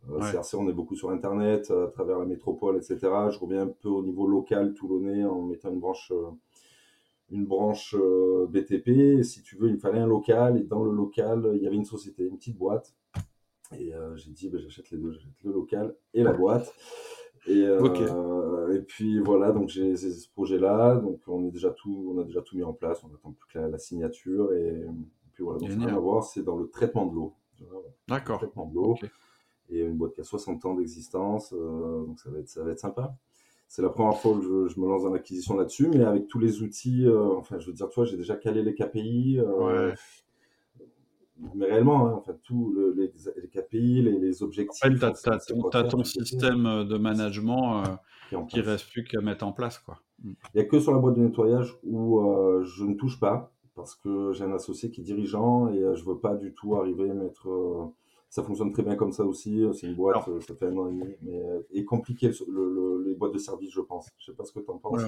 Euh, CRC, on est beaucoup sur Internet, à travers la métropole, etc. Je reviens un peu au niveau local toulonnais en mettant une branche, euh, une branche euh, BTP. si tu veux, il me fallait un local. Et dans le local, il y avait une société, une petite boîte. Et j'ai dit, ben, j'achète les deux, j'achète le local et la boîte. Et, et puis voilà, donc j'ai ce projet-là. Donc on, est déjà tout, on a déjà tout mis en place. On attend plus que la, signature. Et, puis voilà, donc rien à voir, c'est dans le traitement de l'eau. D'accord. Traitement de l'eau et une boîte qui a 60 ans d'existence, euh, donc ça va être, ça va être sympa. C'est la première fois que je, me lance dans l'acquisition là-dessus, mais avec tous les outils, euh, enfin, je veux dire, toi, j'ai déjà calé les KPI. Euh, mais réellement, hein, enfin, tous les, les, KPI, les, les objectifs. En fait, tu as, ton, système de management qui, reste plus qu'à mettre en place. Quoi. Il n'y a que sur la boîte de nettoyage où je ne touche pas, parce que j'ai un associé qui est dirigeant et je ne veux pas du tout arriver à mettre ça fonctionne très bien comme ça aussi. Euh, c'est une boîte, euh, ça fait un an et demi, mais euh, est compliqué les boîtes de service, je pense. Je sais pas ce que tu en penses.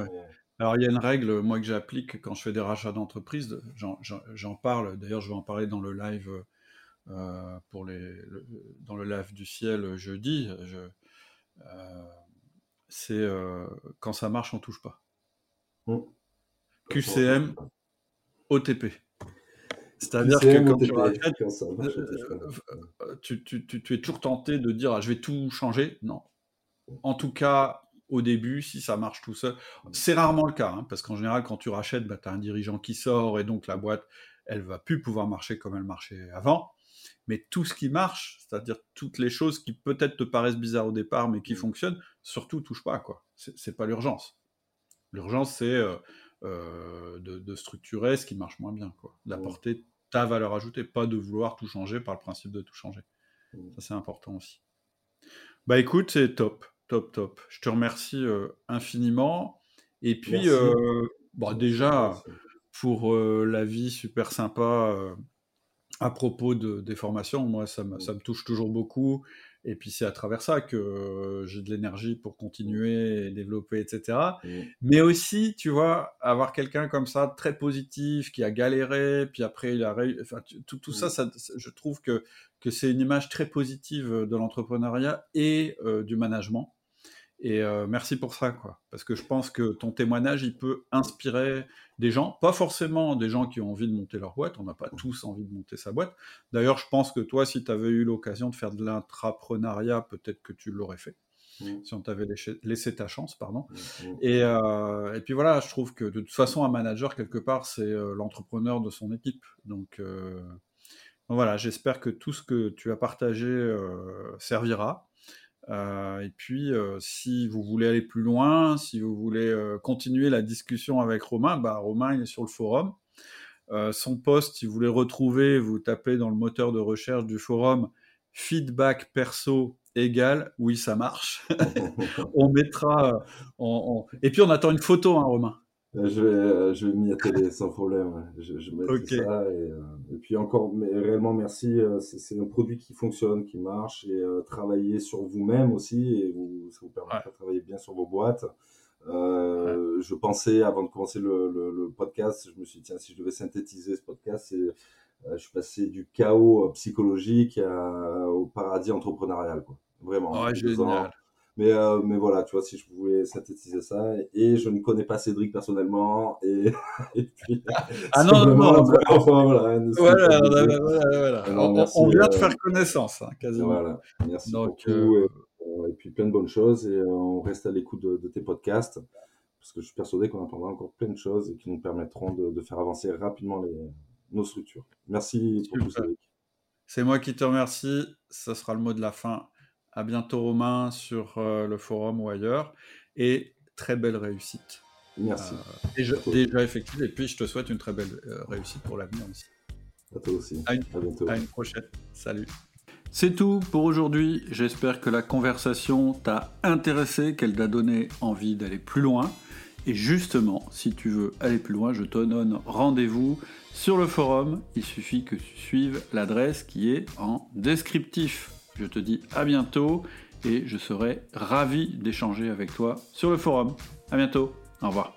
Alors il y a une règle, moi que j'applique quand je fais des rachats d'entreprise, j'en parle. D'ailleurs, je vais en parler dans le live pour les, dans le live du ciel jeudi. c'est quand ça marche, on touche pas. Mmh. QCM, OTP. C'est-à-dire que quand tu rachètes, euh, euh, tu, es toujours tenté de dire ah, je vais tout changer. Non. En tout cas, au début, si ça marche tout seul, c'est rarement le cas, hein, parce qu'en général, quand tu rachètes, bah, tu as un dirigeant qui sort et donc la boîte, elle va plus pouvoir marcher comme elle marchait avant. Mais tout ce qui marche, c'est-à-dire toutes les choses qui peut-être te paraissent bizarres au départ, mais qui mmh. fonctionnent, surtout touche pas quoi. C'est pas l'urgence. L'urgence, c'est euh, euh, de, structurer ce qui marche moins bien, quoi. D'apporter ta valeur ajoutée, pas de vouloir tout changer par le principe de tout changer. Ça, c'est important aussi. Bah écoute, c'est top, top, top. Je te remercie euh, infiniment. Et puis, euh, bah, déjà, pour la vie super sympa à propos de, des formations, moi, ça ça me touche toujours beaucoup. Et puis c'est à travers ça que j'ai de l'énergie pour continuer et développer, etc. Mmh. Mais aussi, tu vois, avoir quelqu'un comme ça, très positif, qui a galéré, puis après il a réussi. Enfin, tout, tout ça, mmh. ça, je trouve que, que c'est une image très positive de l'entrepreneuriat et du management. Et euh, merci pour ça, quoi. Parce que je pense que ton témoignage, il peut inspirer des gens, pas forcément des gens qui ont envie de monter leur boîte. On n'a pas tous envie de monter sa boîte. D'ailleurs, je pense que toi, si tu avais eu l'occasion de faire de l'intrapreneuriat, peut-être que tu l'aurais fait. Mmh. Si on t'avait laissé, ta chance, pardon. Mmh, mmh. Et, euh, et, puis voilà, je trouve que de toute façon, un manager, quelque part, c'est euh, l'entrepreneur de son équipe. Donc, voilà, j'espère que tout ce que tu as partagé servira. Euh, et puis, euh, si vous voulez aller plus loin, si vous voulez euh, continuer la discussion avec Romain, bah, Romain il est sur le forum. son poste, si vous voulez retrouver, vous tapez dans le moteur de recherche du forum feedback perso égal, oui ça marche. on mettra. Et puis on attend une photo, hein, Romain. Euh, je vais, euh, je vais m'y atteler sans problème. Je, je mettrai ça. Euh, et, puis encore, mais réellement merci. C'est un produit qui fonctionne, qui marche. Et travailler sur vous-même aussi. Et vous, ça vous permet de travailler bien sur vos boîtes. Je pensais, avant de commencer le, le, podcast, je me suis dit, tiens, si je devais synthétiser ce podcast, c'est je suis passé du chaos psychologique au paradis entrepreneurial. Quoi. Vraiment. Ouais, génial. Mais, euh, mais voilà, tu vois, si je voulais synthétiser ça. Et je ne connais pas Cédric personnellement. Et, et puis. Ah non, non, non. Enfin, voilà, voilà, voilà, voilà, on, vient de euh, faire connaissance, hein, quasiment. Voilà, merci Donc, beaucoup. Euh... Et, puis plein de bonnes choses. Et on reste à l'écoute de, de, tes podcasts. Parce que je suis persuadé qu'on entendra encore plein de choses et qui nous permettront de, de faire avancer rapidement les, nos structures. Merci pour tout, Cédric. C'est moi qui te remercie. Ce sera le mot de la fin. À bientôt Romain sur euh, le forum ou ailleurs. Et très belle réussite. Merci. Euh, déjà, effective. Et puis je te souhaite une très belle euh, réussite pour l'avenir aussi. À toi aussi. À une, à une prochaine. Salut. C'est tout pour aujourd'hui. J'espère que la conversation t'a intéressé, qu'elle t'a donné envie d'aller plus loin. Et justement, si tu veux aller plus loin, je te donne rendez-vous sur le forum. Il suffit que tu suives l'adresse qui est en descriptif. Je te dis à bientôt et je serai ravi d'échanger avec toi sur le forum. À bientôt. Au revoir.